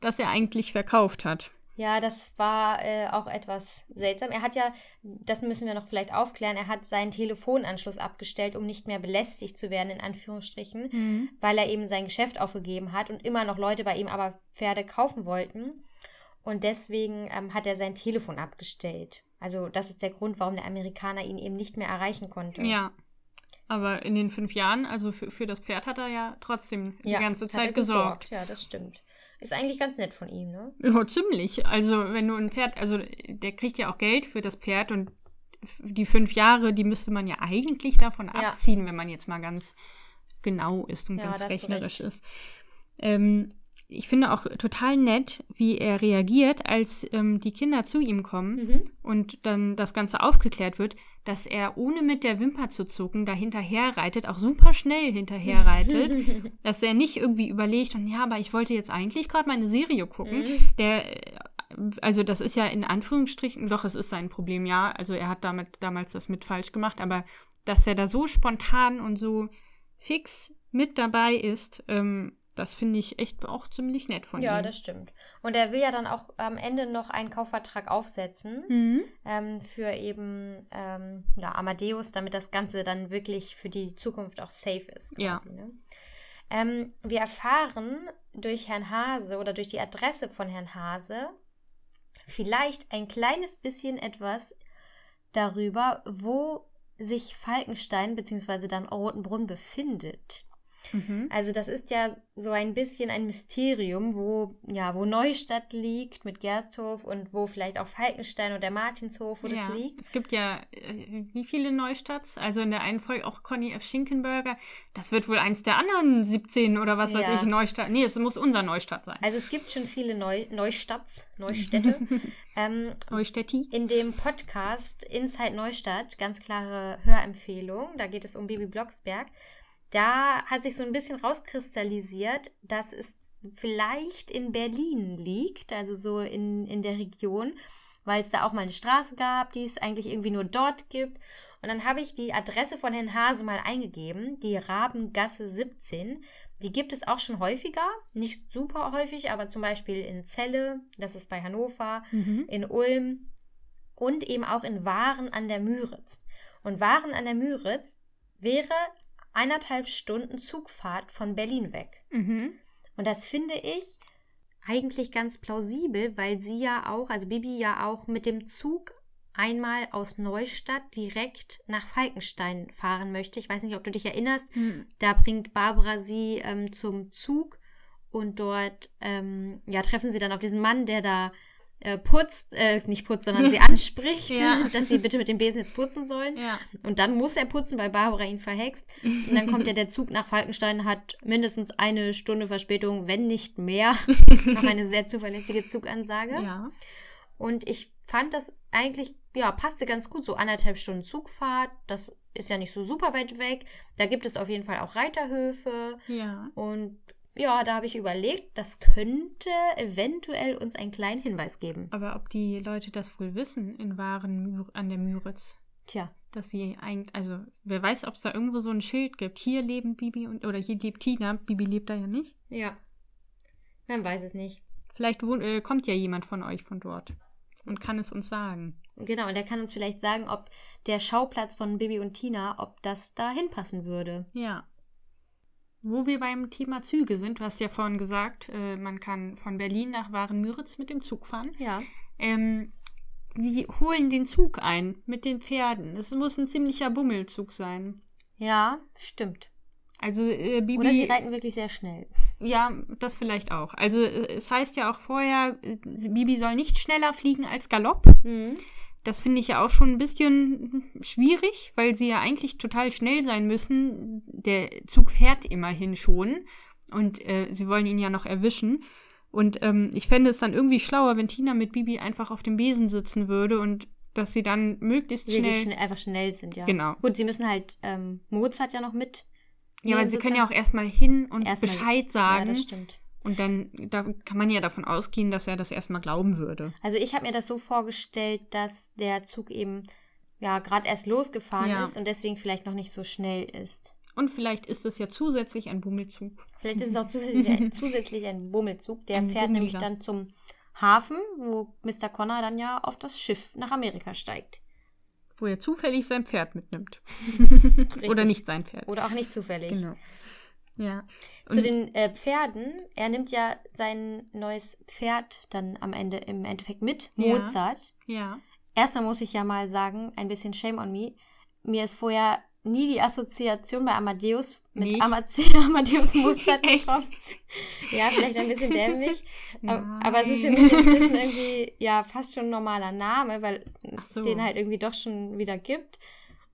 das er eigentlich verkauft hat. Ja, das war äh, auch etwas seltsam. Er hat ja, das müssen wir noch vielleicht aufklären, er hat seinen Telefonanschluss abgestellt, um nicht mehr belästigt zu werden, in Anführungsstrichen, weil er eben sein Geschäft aufgegeben hat und immer noch Leute bei ihm aber Pferde kaufen wollten. Und deswegen ähm, hat er sein Telefon abgestellt. Also das ist der Grund, warum der Amerikaner ihn eben nicht mehr erreichen konnte. Ja. Aber in den fünf Jahren, also für, für das Pferd hat er ja trotzdem die Ja, ganze hat Zeit er gesorgt. Ja, das stimmt. Ist eigentlich ganz nett von ihm, ne? Ja, ziemlich. Also, wenn du ein Pferd, also der kriegt ja auch Geld für das Pferd und die fünf Jahre, die müsste man ja eigentlich davon Ja. abziehen, wenn man jetzt mal ganz genau ist und Ja, ganz rechnerisch ist. Ähm, ich finde auch total nett, wie er reagiert, als ähm, die Kinder zu ihm kommen Mhm. und dann das Ganze aufgeklärt wird, dass er ohne mit der Wimper zu zucken da hinterher reitet, auch super schnell hinterher reitet, dass er nicht irgendwie überlegt und ja, aber ich wollte jetzt eigentlich gerade meine Serie gucken. Mhm. Der, äh, also das ist ja in Anführungsstrichen, doch, es ist sein Problem, ja. Also er hat damit damals das mit falsch gemacht, aber dass er da so spontan und so fix mit dabei ist, ähm, das finde ich echt auch ziemlich nett von Ja, ihm. das stimmt. Und er will ja dann auch am Ende noch einen Kaufvertrag aufsetzen Mhm. ähm, für eben ähm, ja, Amadeus, damit das Ganze dann wirklich für die Zukunft auch safe ist. Ja. Quasi, ne? ähm, wir erfahren durch Herrn Hase oder durch die Adresse von Herrn Hase vielleicht ein kleines bisschen etwas darüber, wo sich Falkenstein bzw. dann Rotenbrunn befindet. Mhm. Also das ist ja so ein bisschen ein Mysterium, wo ja, wo Neustadt liegt mit Gersthof und wo vielleicht auch Falkenstein oder Martinshof, wo ja. das liegt. Es gibt ja, äh, wie viele Neustadts? Also in der einen Folge auch Conny F. Schinkenberger. Das wird wohl eins der anderen 17 oder was weiß Ja. ich, Neustadt. Nee, es muss unser Neustadt sein. Also es gibt schon viele Neu Neustadts, Neustädte. ähm, Neustädti. in dem Podcast Inside Neustadt, ganz klare Hörempfehlung, da geht es um Bibi Blocksberg. Da hat sich so ein bisschen rauskristallisiert, dass es vielleicht in Berlin liegt, also so in, in der Region, weil es da auch mal eine Straße gab, die es eigentlich irgendwie nur dort gibt. Und dann habe ich die Adresse von Herrn Hase mal eingegeben, die Rabengasse 17. Die gibt es auch schon häufiger, nicht super häufig, aber zum Beispiel in Celle, das ist bei Hannover, Mhm. in Ulm und eben auch in Waren an der Müritz. Und Waren an der Müritz wäre eineinhalb Stunden Zugfahrt von Berlin weg. Mhm. Und das finde ich eigentlich ganz plausibel, weil sie ja auch, also Bibi ja auch mit dem Zug einmal aus Neustadt direkt nach Falkenstein fahren möchte. Ich weiß nicht, ob du dich erinnerst. Mhm. Da bringt Barbara sie ähm, zum Zug und dort ähm, ja, treffen sie dann auf diesen Mann, der da äh, putzt, äh, nicht putzt, sondern sie anspricht, Ja. dass sie bitte mit dem Besen jetzt putzen sollen. Ja. Und dann muss er putzen, weil Barbara ihn verhext. Und dann kommt ja der Zug nach Falkenstein, hat mindestens eine Stunde Verspätung, wenn nicht mehr. Noch eine sehr zuverlässige Zugansage. Ja. Und ich fand das eigentlich, ja, passte ganz gut. So anderthalb Stunden Zugfahrt. Das ist ja nicht so super weit weg. Da gibt es auf jeden Fall auch Reiterhöfe. Ja. Und ja, da habe ich überlegt, das könnte eventuell uns einen kleinen Hinweis geben. Aber ob die Leute das wohl wissen in Waren an der Müritz? Tja, Dass sie eigentlich, also wer weiß, ob es da irgendwo so ein Schild gibt. Hier leben Bibi und, oder hier lebt Tina. Bibi lebt da ja nicht. ja. Man weiß es nicht. Vielleicht wohnt, äh, kommt ja jemand von euch von dort und kann es uns sagen. Genau, und der kann uns vielleicht sagen, ob der Schauplatz von Bibi und Tina, ob das da hinpassen würde. Ja. Wo wir beim Thema Züge sind, du hast ja vorhin gesagt, äh, man kann von Berlin nach Waren-Müritz mit dem Zug fahren. Ja. Ähm, sie holen den Zug ein mit den Pferden. Es muss ein ziemlicher Bummelzug sein. Ja, stimmt. Also äh, Bibi. Oder sie reiten wirklich sehr schnell. Ja, das vielleicht auch. Also äh, es heißt ja auch vorher, äh, Bibi soll nicht schneller fliegen als Galopp. Mhm. Das finde ich ja auch schon ein bisschen schwierig, weil sie ja eigentlich total schnell sein müssen. Der Zug fährt immerhin schon und äh, sie wollen ihn ja noch erwischen. Und ähm, ich fände es dann irgendwie schlauer, wenn Tina mit Bibi einfach auf dem Besen sitzen würde und dass sie dann möglichst schnell. schnell, einfach schnell sind, ja. Genau. Gut, sie müssen halt, ähm, Mozart ja noch mit. Ja, weil sie können ja auch erstmal hin und Erstmal- Bescheid sagen. Ja, das stimmt. Und dann da kann man ja davon ausgehen, dass er das erstmal glauben würde. Also ich habe mir das so vorgestellt, dass der Zug eben ja gerade erst losgefahren Ja. ist und deswegen vielleicht noch nicht so schnell ist. Und vielleicht ist es ja zusätzlich ein Bummelzug. Vielleicht ist es auch zusätzlich, ein- zusätzlich ein Bummelzug, der Ein fährt nämlich Bummeliger. dann zum Hafen, wo Mr. Connor dann ja auf das Schiff nach Amerika steigt. Wo er zufällig sein Pferd mitnimmt. Oder nicht sein Pferd. Oder auch nicht zufällig. Genau. Ja. Zu Und- den äh, Pferden, er nimmt ja sein neues Pferd dann am Ende im Endeffekt mit, Ja. Mozart. Ja. Erstmal muss ich ja mal sagen, ein bisschen Shame on me. Mir ist vorher nie die Assoziation bei Amadeus mit Nicht? Amadeus Mozart gekommen. Ja, vielleicht ein bisschen dämlich. aber, Nein. aber es ist für mich inzwischen irgendwie ja fast schon ein normaler Name, weil Ach es so. den halt irgendwie doch schon wieder gibt.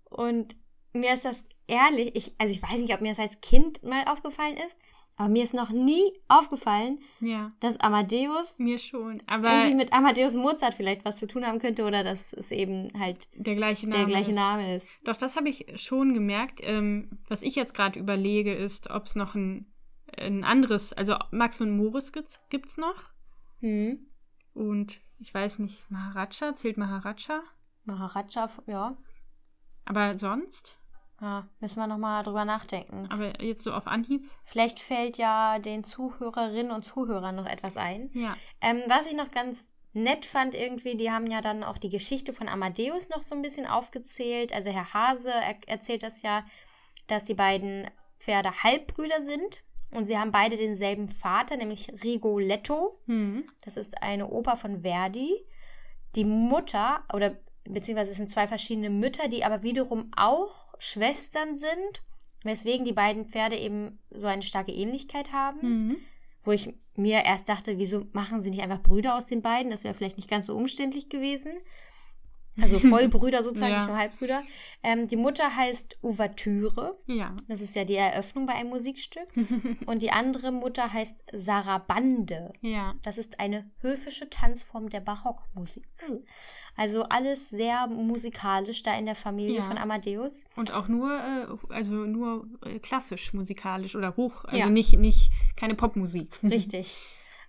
Und mir ist das ehrlich, ich, also ich weiß nicht, ob mir das als Kind mal aufgefallen ist, aber mir ist noch nie aufgefallen, Ja. dass Amadeus Mir schon. Aber irgendwie mit Amadeus Mozart vielleicht was zu tun haben könnte oder dass es eben halt der gleiche Name. der gleiche ist. Name ist. Doch, das habe ich schon gemerkt. Ähm, was ich jetzt gerade überlege, ist, ob es noch ein, ein anderes, also Max und Moritz gibt's, gibt's noch. Hm. Und ich weiß nicht, Maharaja, zählt Maharaja? Maharaja, ja. Aber sonst? Ja. Müssen wir nochmal drüber nachdenken. Aber jetzt so auf Anhieb? Vielleicht fällt ja den Zuhörerinnen und Zuhörern noch etwas ein. Ja. Ähm, was ich noch ganz nett fand irgendwie, die haben ja dann auch die Geschichte von Amadeus noch so ein bisschen aufgezählt. Also Herr Hase er erzählt das ja, dass die beiden Pferde Halbbrüder sind. Und sie haben beide denselben Vater, nämlich Rigoletto. Hm. Das ist eine Oper von Verdi. Die Mutter, oder beziehungsweise es sind zwei verschiedene Mütter, die aber wiederum auch Schwestern sind, weswegen die beiden Pferde eben so eine starke Ähnlichkeit haben. Mhm. Wo ich mir erst dachte, wieso machen sie nicht einfach Brüder aus den beiden? Das wäre vielleicht nicht ganz so umständlich gewesen. Also Vollbrüder sozusagen, Ja. nicht nur Halbbrüder. Ähm, die Mutter heißt Ouvertüre. Ja. Das ist ja die Eröffnung bei einem Musikstück. Und die andere Mutter heißt Sarabande. Ja. Das ist eine höfische Tanzform der Barockmusik. Also alles sehr musikalisch da in der Familie Ja. von Amadeus. Und auch nur, äh, also nur äh, klassisch musikalisch oder hoch, also Ja. nicht, nicht keine Popmusik. Richtig.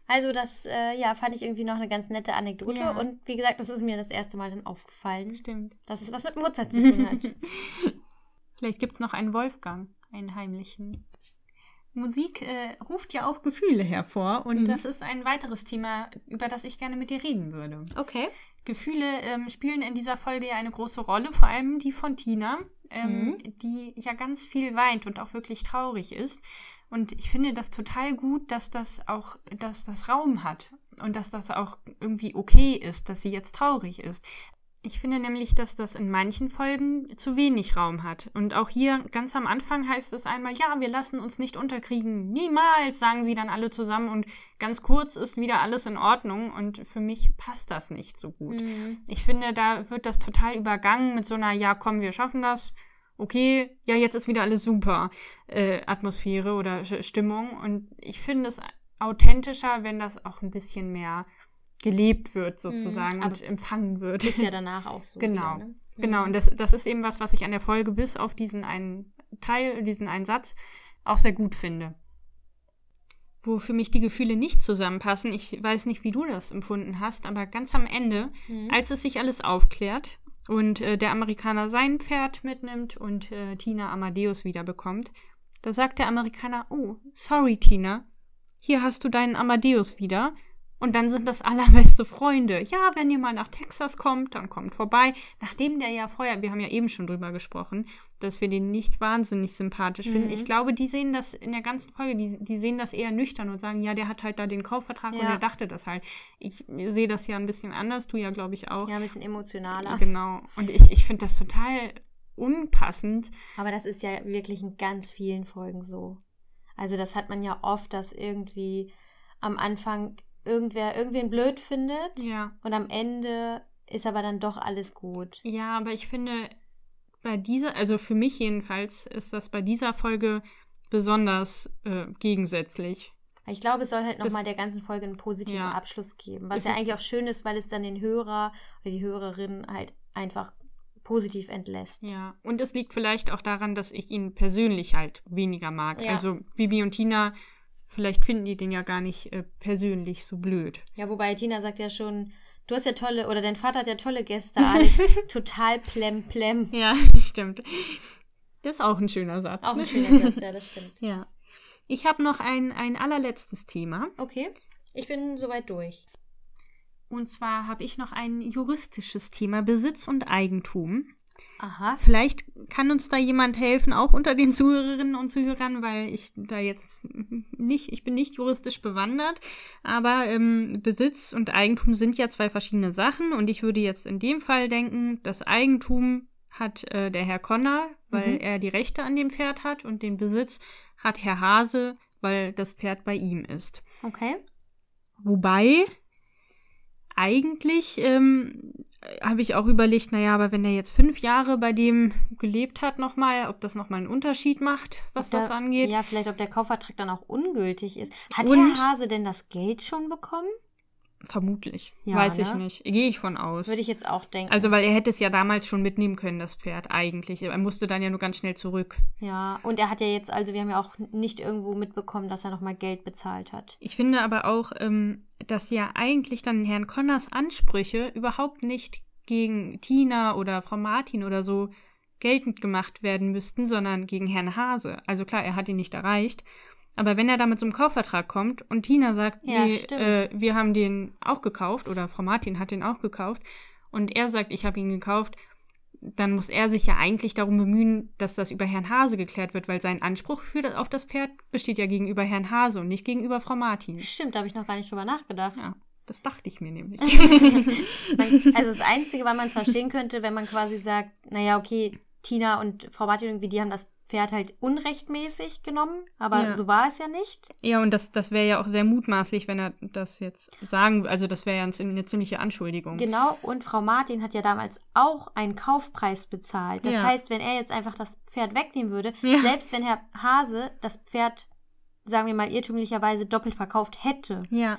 Also das, äh, ja, fand ich irgendwie noch eine ganz nette Anekdote. Ja. Und wie gesagt, das ist mir das erste Mal dann aufgefallen, Stimmt. dass es was mit Mozart zu tun hat. Vielleicht gibt es noch einen Wolfgang, einen heimlichen. Musik äh, ruft ja auch Gefühle hervor und Mhm. das ist ein weiteres Thema, über das ich gerne mit dir reden würde. Okay. Gefühle ähm, spielen in dieser Folge ja eine große Rolle, vor allem die von Tina, ähm, Mhm. die ja ganz viel weint und auch wirklich traurig ist. Und ich finde das total gut, dass das auch, dass das Raum hat und dass das auch irgendwie okay ist, dass sie jetzt traurig ist. Ich finde nämlich, dass das in manchen Folgen zu wenig Raum hat. Und auch hier ganz am Anfang heißt es einmal, ja, wir lassen uns nicht unterkriegen. Niemals, sagen sie dann alle zusammen. Und ganz kurz ist wieder alles in Ordnung. Und für mich passt das nicht so gut. Mhm. Ich finde, da wird das total übergangen mit so einer, ja, komm, wir schaffen das. Okay, ja, jetzt ist wieder alles super äh, Atmosphäre oder Stimmung. Und ich finde es authentischer, wenn das auch ein bisschen mehr gelebt wird, sozusagen, Mhm, und empfangen wird. Ist ja danach auch so. Genau. Wieder, ne? Genau, und das, das ist eben was, was ich an der Folge bis auf diesen einen Teil, diesen einen Satz auch sehr gut finde. Wo für mich die Gefühle nicht zusammenpassen, ich weiß nicht, wie du das empfunden hast, aber ganz am Ende, Mhm. als es sich alles aufklärt und äh, der Amerikaner sein Pferd mitnimmt und äh, Tina Amadeus wiederbekommt, da sagt der Amerikaner, oh, sorry Tina, hier hast du deinen Amadeus wieder. Und dann sind das allerbeste Freunde. Ja, wenn ihr mal nach Texas kommt, dann kommt vorbei. Nachdem der ja vorher, wir haben ja eben schon drüber gesprochen, dass wir den nicht wahnsinnig sympathisch finden. Mhm. Ich glaube, die sehen das in der ganzen Folge, die, die sehen das eher nüchtern und sagen, ja, der hat halt da den Kaufvertrag und Ja. er dachte das halt. Ich sehe das ja ein bisschen anders, du ja, glaube ich, auch. Ja, ein bisschen emotionaler. Genau. Und ich, ich finde das total unpassend. Aber das ist ja wirklich in ganz vielen Folgen so. Also das hat man ja oft, dass irgendwie am Anfang irgendwer irgendwen blöd findet Ja. und am Ende ist aber dann doch alles gut. Ja, aber ich finde, bei dieser, also für mich jedenfalls, ist das bei dieser Folge besonders äh, gegensätzlich. Ich glaube, es soll halt nochmal der ganzen Folge einen positiven Ja. Abschluss geben. Was Es ja eigentlich auch schön ist, weil es dann den Hörer oder die Hörerin halt einfach positiv entlässt. Ja. Und es liegt vielleicht auch daran, dass ich ihn persönlich halt weniger mag. Ja. Also Bibi und Tina, vielleicht finden die den ja gar nicht äh, persönlich so blöd. Ja, wobei Tina sagt ja schon, du hast ja tolle, oder dein Vater hat ja tolle Gäste, Alex. Total plem plem. Ja, stimmt. Das ist auch ein schöner Satz. Auch ne? ein schöner Satz, ja, das stimmt. Ja. Ich habe noch ein, ein allerletztes Thema. Okay, ich bin soweit durch. Und zwar habe ich noch ein juristisches Thema, Besitz und Eigentum. Aha. Vielleicht kann uns da jemand helfen, auch unter den Zuhörerinnen und Zuhörern, weil ich da jetzt nicht, ich bin nicht juristisch bewandert, aber ähm, Besitz und Eigentum sind ja zwei verschiedene Sachen und ich würde jetzt in dem Fall denken, das Eigentum hat äh, der Herr Conner, weil Mhm. er die Rechte an dem Pferd hat und den Besitz hat Herr Hase, weil das Pferd bei ihm ist. Okay. Wobei, eigentlich ähm, habe ich auch überlegt, naja, aber wenn er jetzt fünf Jahre bei dem gelebt hat nochmal, ob das nochmal einen Unterschied macht, was der- das angeht. Ja, vielleicht ob der Kaufvertrag dann auch ungültig ist. Hat Und- Herr Hase denn das Geld schon bekommen? Vermutlich. Ja, Weiß ich ne? nicht. Gehe ich von aus. Würde ich jetzt auch denken. also, weil er hätte es ja damals schon mitnehmen können, das Pferd, eigentlich. Er musste dann ja nur ganz schnell zurück. ja, und er hat ja jetzt, also wir haben ja auch nicht irgendwo mitbekommen, dass er nochmal Geld bezahlt hat. Ich finde aber auch, ähm, dass ja eigentlich dann Herrn Connors Ansprüche überhaupt nicht gegen Tina oder Frau Martin oder so geltend gemacht werden müssten, sondern gegen Herrn Hase. Also klar, er hat ihn nicht erreicht. Aber wenn er da mit so einem Kaufvertrag kommt und Tina sagt, Ja, stimmt. äh, wir haben den auch gekauft oder Frau Martin hat den auch gekauft und er sagt, ich habe ihn gekauft, dann muss er sich ja eigentlich darum bemühen, dass das über Herrn Hase geklärt wird, weil sein Anspruch für auf das Pferd besteht ja gegenüber Herrn Hase und nicht gegenüber Frau Martin. Stimmt, da habe ich noch gar nicht drüber nachgedacht. Ja, das dachte ich mir nämlich. Also das Einzige, weil man es verstehen könnte, wenn man quasi sagt, naja, okay, Tina und Frau Martin irgendwie, die haben das Pferd halt unrechtmäßig genommen, aber Ja. so war es ja nicht. Ja, und das, das wäre ja auch sehr mutmaßlich, wenn er das jetzt sagen Also, das wäre ja eine, ziemliche Anschuldigung. Genau, und Frau Martin hat ja damals auch einen Kaufpreis bezahlt. Das Ja. heißt, wenn er jetzt einfach das Pferd wegnehmen würde, Ja. selbst wenn Herr Hase das Pferd, sagen wir mal, irrtümlicherweise doppelt verkauft hätte, Ja,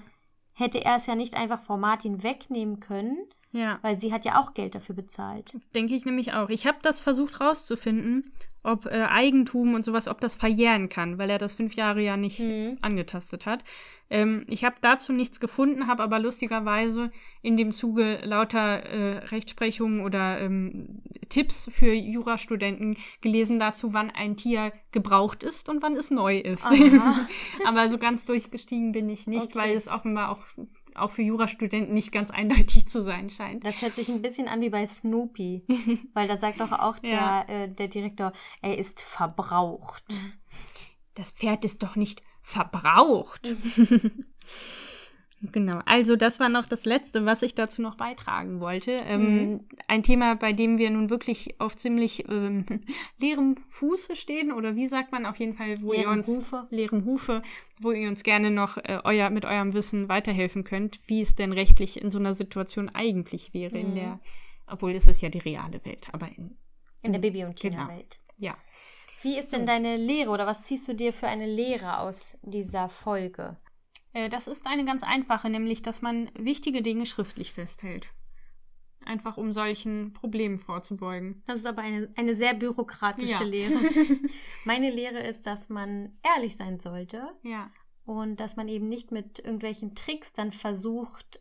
hätte er es ja nicht einfach Frau Martin wegnehmen können, ja. weil sie hat ja auch Geld dafür bezahlt. Denke ich nämlich auch. Ich habe das versucht rauszufinden, ob äh, Eigentum und sowas, ob das verjähren kann, weil er das fünf Jahre ja nicht Mhm. angetastet hat. Ähm, ich habe dazu nichts gefunden, habe aber lustigerweise in dem Zuge lauter äh, Rechtsprechungen oder ähm, Tipps für Jurastudenten gelesen dazu, wann ein Tier gebraucht ist und wann es neu ist. Aber so ganz durchgestiegen bin ich nicht, Okay. weil es offenbar auch, auch für Jurastudenten nicht ganz eindeutig zu sein scheint. Das hört sich ein bisschen an wie bei Snoopy, weil da sagt doch auch Ja. der, äh, der Direktor, er ist verbraucht. das Pferd ist doch nicht verbraucht. genau, also das war noch das Letzte, was ich dazu noch beitragen wollte. Ähm, ein Thema, bei dem wir nun wirklich auf ziemlich ähm, leerem Fuße stehen, oder wie sagt man auf jeden Fall, wo ihr Leerem uns Hufe. leerem Hufe, wo ihr uns gerne noch äh, euer, mit eurem Wissen weiterhelfen könnt, wie es denn rechtlich in so einer Situation eigentlich wäre, in Mhm. der, obwohl es ist ja die reale Welt, aber in, In der Baby- und Genau. Tina-Welt. ja. Wie ist denn deine Lehre oder was ziehst du dir für eine Lehre aus dieser Folge? Äh, Das ist eine ganz einfache, nämlich, dass man wichtige Dinge schriftlich festhält. Einfach um solchen Problemen vorzubeugen. Das ist aber eine, eine sehr bürokratische Ja. Lehre. Meine Lehre ist, dass man ehrlich sein sollte Ja. und dass man eben nicht mit irgendwelchen Tricks dann versucht,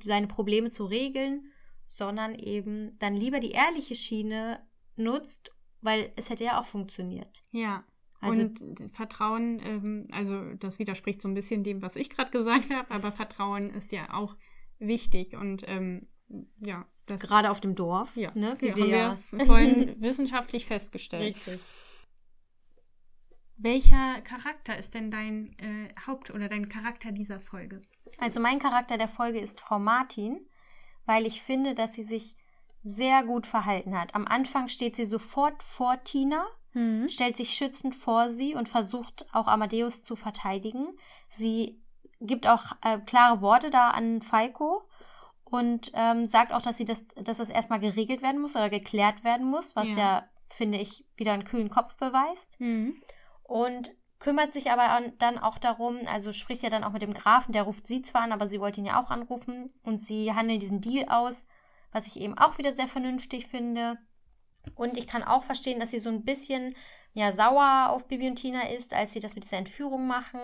seine Probleme zu regeln, sondern eben dann lieber die ehrliche Schiene nutzt, weil es hätte ja auch funktioniert. Ja. Also- und Vertrauen, ähm, also das widerspricht so ein bisschen dem, was ich gerade gesagt habe, aber Vertrauen ist ja auch wichtig und ähm, ja, das Gerade auf dem Dorf, ja, ne? Wie ja, wir haben ja. wir vorhin wissenschaftlich festgestellt. Richtig. Welcher Charakter ist denn dein äh, Haupt- oder dein Charakter dieser Folge? Also mein Charakter der Folge ist Frau Martin, weil ich finde, dass sie sich sehr gut verhalten hat. Am Anfang steht sie sofort vor Tina, stellt sich schützend vor sie und versucht auch Amadeus zu verteidigen. Sie gibt auch äh, klare Worte da an Falco und ähm, sagt auch, dass sie das, dass das erstmal geregelt werden muss oder geklärt werden muss, was Ja. ja, finde ich, wieder einen kühlen Kopf beweist Mhm. und kümmert sich aber an, dann auch darum, also spricht ja dann auch mit dem Grafen, der ruft sie zwar an, aber sie wollte ihn ja auch anrufen und sie handeln diesen Deal aus, was ich eben auch wieder sehr vernünftig finde. Und ich kann auch verstehen, dass sie so ein bisschen ja sauer auf Bibi und Tina ist, als sie das mit dieser Entführung machen.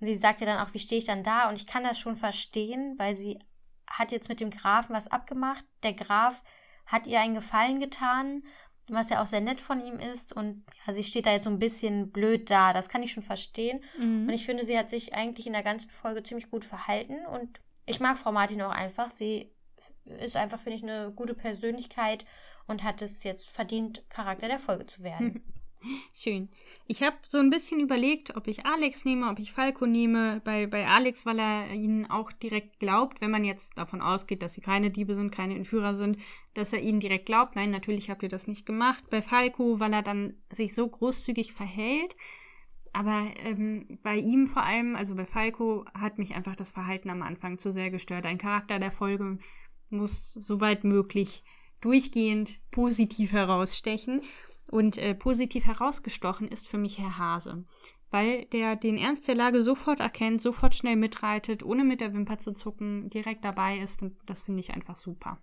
Und sie sagt ja dann auch, wie stehe ich dann da? Und ich kann das schon verstehen, weil sie hat jetzt mit dem Grafen was abgemacht. Der Graf hat ihr einen Gefallen getan, was ja auch sehr nett von ihm ist. Und ja, sie steht da jetzt so ein bisschen blöd da. Das kann ich schon verstehen. Mhm. Und ich finde, sie hat sich eigentlich in der ganzen Folge ziemlich gut verhalten. Und ich mag Frau Martin auch einfach. Sie ist einfach, finde ich, eine gute Persönlichkeit und hat es jetzt verdient, Charakter der Folge zu werden. Schön. Ich habe so ein bisschen überlegt, ob ich Alex nehme, ob ich Falco nehme. Bei, bei Alex, weil er ihnen auch direkt glaubt, wenn man jetzt davon ausgeht, dass sie keine Diebe sind, keine Entführer sind, dass er ihnen direkt glaubt. Nein, natürlich habt ihr das nicht gemacht. Bei Falco, weil er dann sich so großzügig verhält. Aber ähm, bei ihm vor allem, also bei Falco, hat mich einfach das Verhalten am Anfang zu sehr gestört. Ein Charakter der Folge muss soweit möglich durchgehend positiv herausstechen. Und äh, positiv herausgestochen ist für mich Herr Hase, weil der den Ernst der Lage sofort erkennt, sofort schnell mitreitet, ohne mit der Wimper zu zucken, direkt dabei ist und das finde ich einfach super.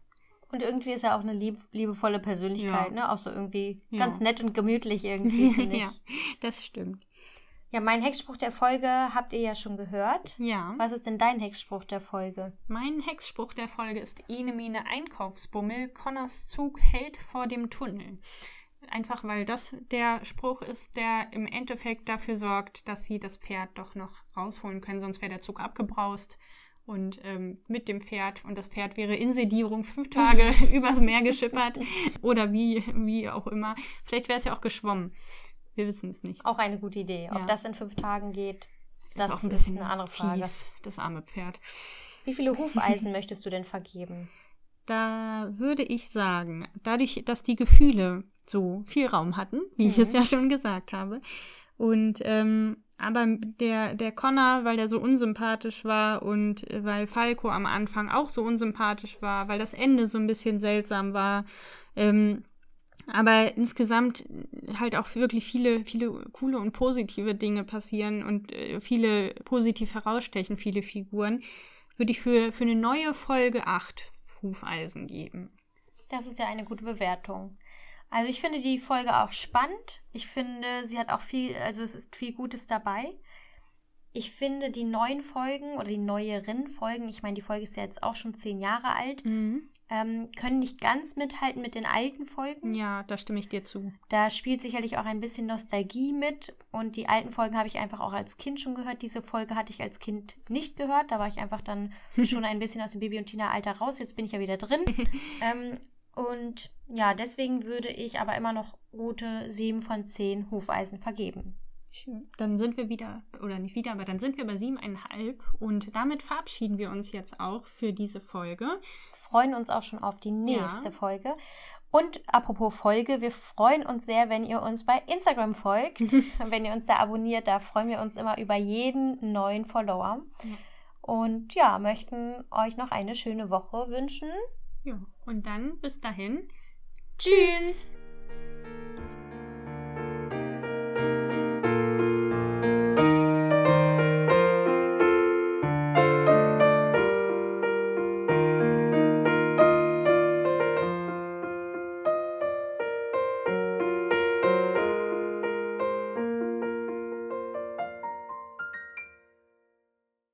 Und irgendwie ist er auch eine lieb liebevolle Persönlichkeit, Ja. ne? Auch so irgendwie Ja. ganz nett und gemütlich irgendwie, finde ich. ja, das stimmt. Ja, mein Hexspruch der Folge habt ihr ja schon gehört. Ja. Was ist denn dein Hexspruch der Folge? Mein Hexspruch der Folge ist Ene Mene Einkaufsbummel, Connors Zug hält vor dem Tunnel. Einfach weil das der Spruch ist, der im Endeffekt dafür sorgt, dass sie das Pferd doch noch rausholen können, sonst wäre der Zug abgebraust. Und ähm, mit dem Pferd und das Pferd wäre in Sedierung fünf Tage übers Meer geschippert oder wie, wie auch immer. Vielleicht wäre es ja auch geschwommen. Wir wissen es nicht. Auch eine gute Idee. Ob Ja. das in fünf Tagen geht, das ist auch ein ist bisschen eine andere Frage. fies, das arme Pferd. Wie viele Hufeisen möchtest du denn vergeben? Da würde ich sagen, dadurch, dass die Gefühle so viel Raum hatten, wie mhm. ich es ja schon gesagt habe. Und ähm, aber der, der Connor, weil der so unsympathisch war und weil Falco am Anfang auch so unsympathisch war, weil das Ende so ein bisschen seltsam war, ähm, aber insgesamt halt auch wirklich viele, viele coole und positive Dinge passieren und äh, viele positiv herausstechen, viele Figuren, würde ich für, für eine neue Folge 8 Hufeisen geben. Das ist ja eine gute Bewertung. Also ich finde die Folge auch spannend. Ich finde, sie hat auch viel, also es ist viel Gutes dabei. Ich finde die neuen Folgen oder die neueren Folgen, ich meine, die Folge ist ja jetzt auch schon zehn Jahre alt, mhm. Ähm, können nicht ganz mithalten mit den alten Folgen. Ja, da stimme ich dir zu. Da spielt sicherlich auch ein bisschen Nostalgie mit und die alten Folgen habe ich einfach auch als Kind schon gehört. Diese Folge hatte ich als Kind nicht gehört. Da war ich einfach dann schon ein bisschen aus dem Baby- und Tina-Alter raus. Jetzt bin ich ja wieder drin. ähm, und ja, deswegen würde ich aber immer noch gute 7 von 10 Hufeisen vergeben. Schön. Dann sind wir wieder, oder nicht wieder, aber dann sind wir bei siebeneinhalb und damit verabschieden wir uns jetzt auch für diese Folge. Freuen uns auch schon auf die nächste ja. Folge. Und apropos Folge, wir freuen uns sehr, wenn ihr uns bei Instagram folgt. wenn ihr uns da abonniert, da freuen wir uns immer über jeden neuen Follower. Ja. Und ja, möchten euch noch eine schöne Woche wünschen. Ja, und dann bis dahin. Tschüss.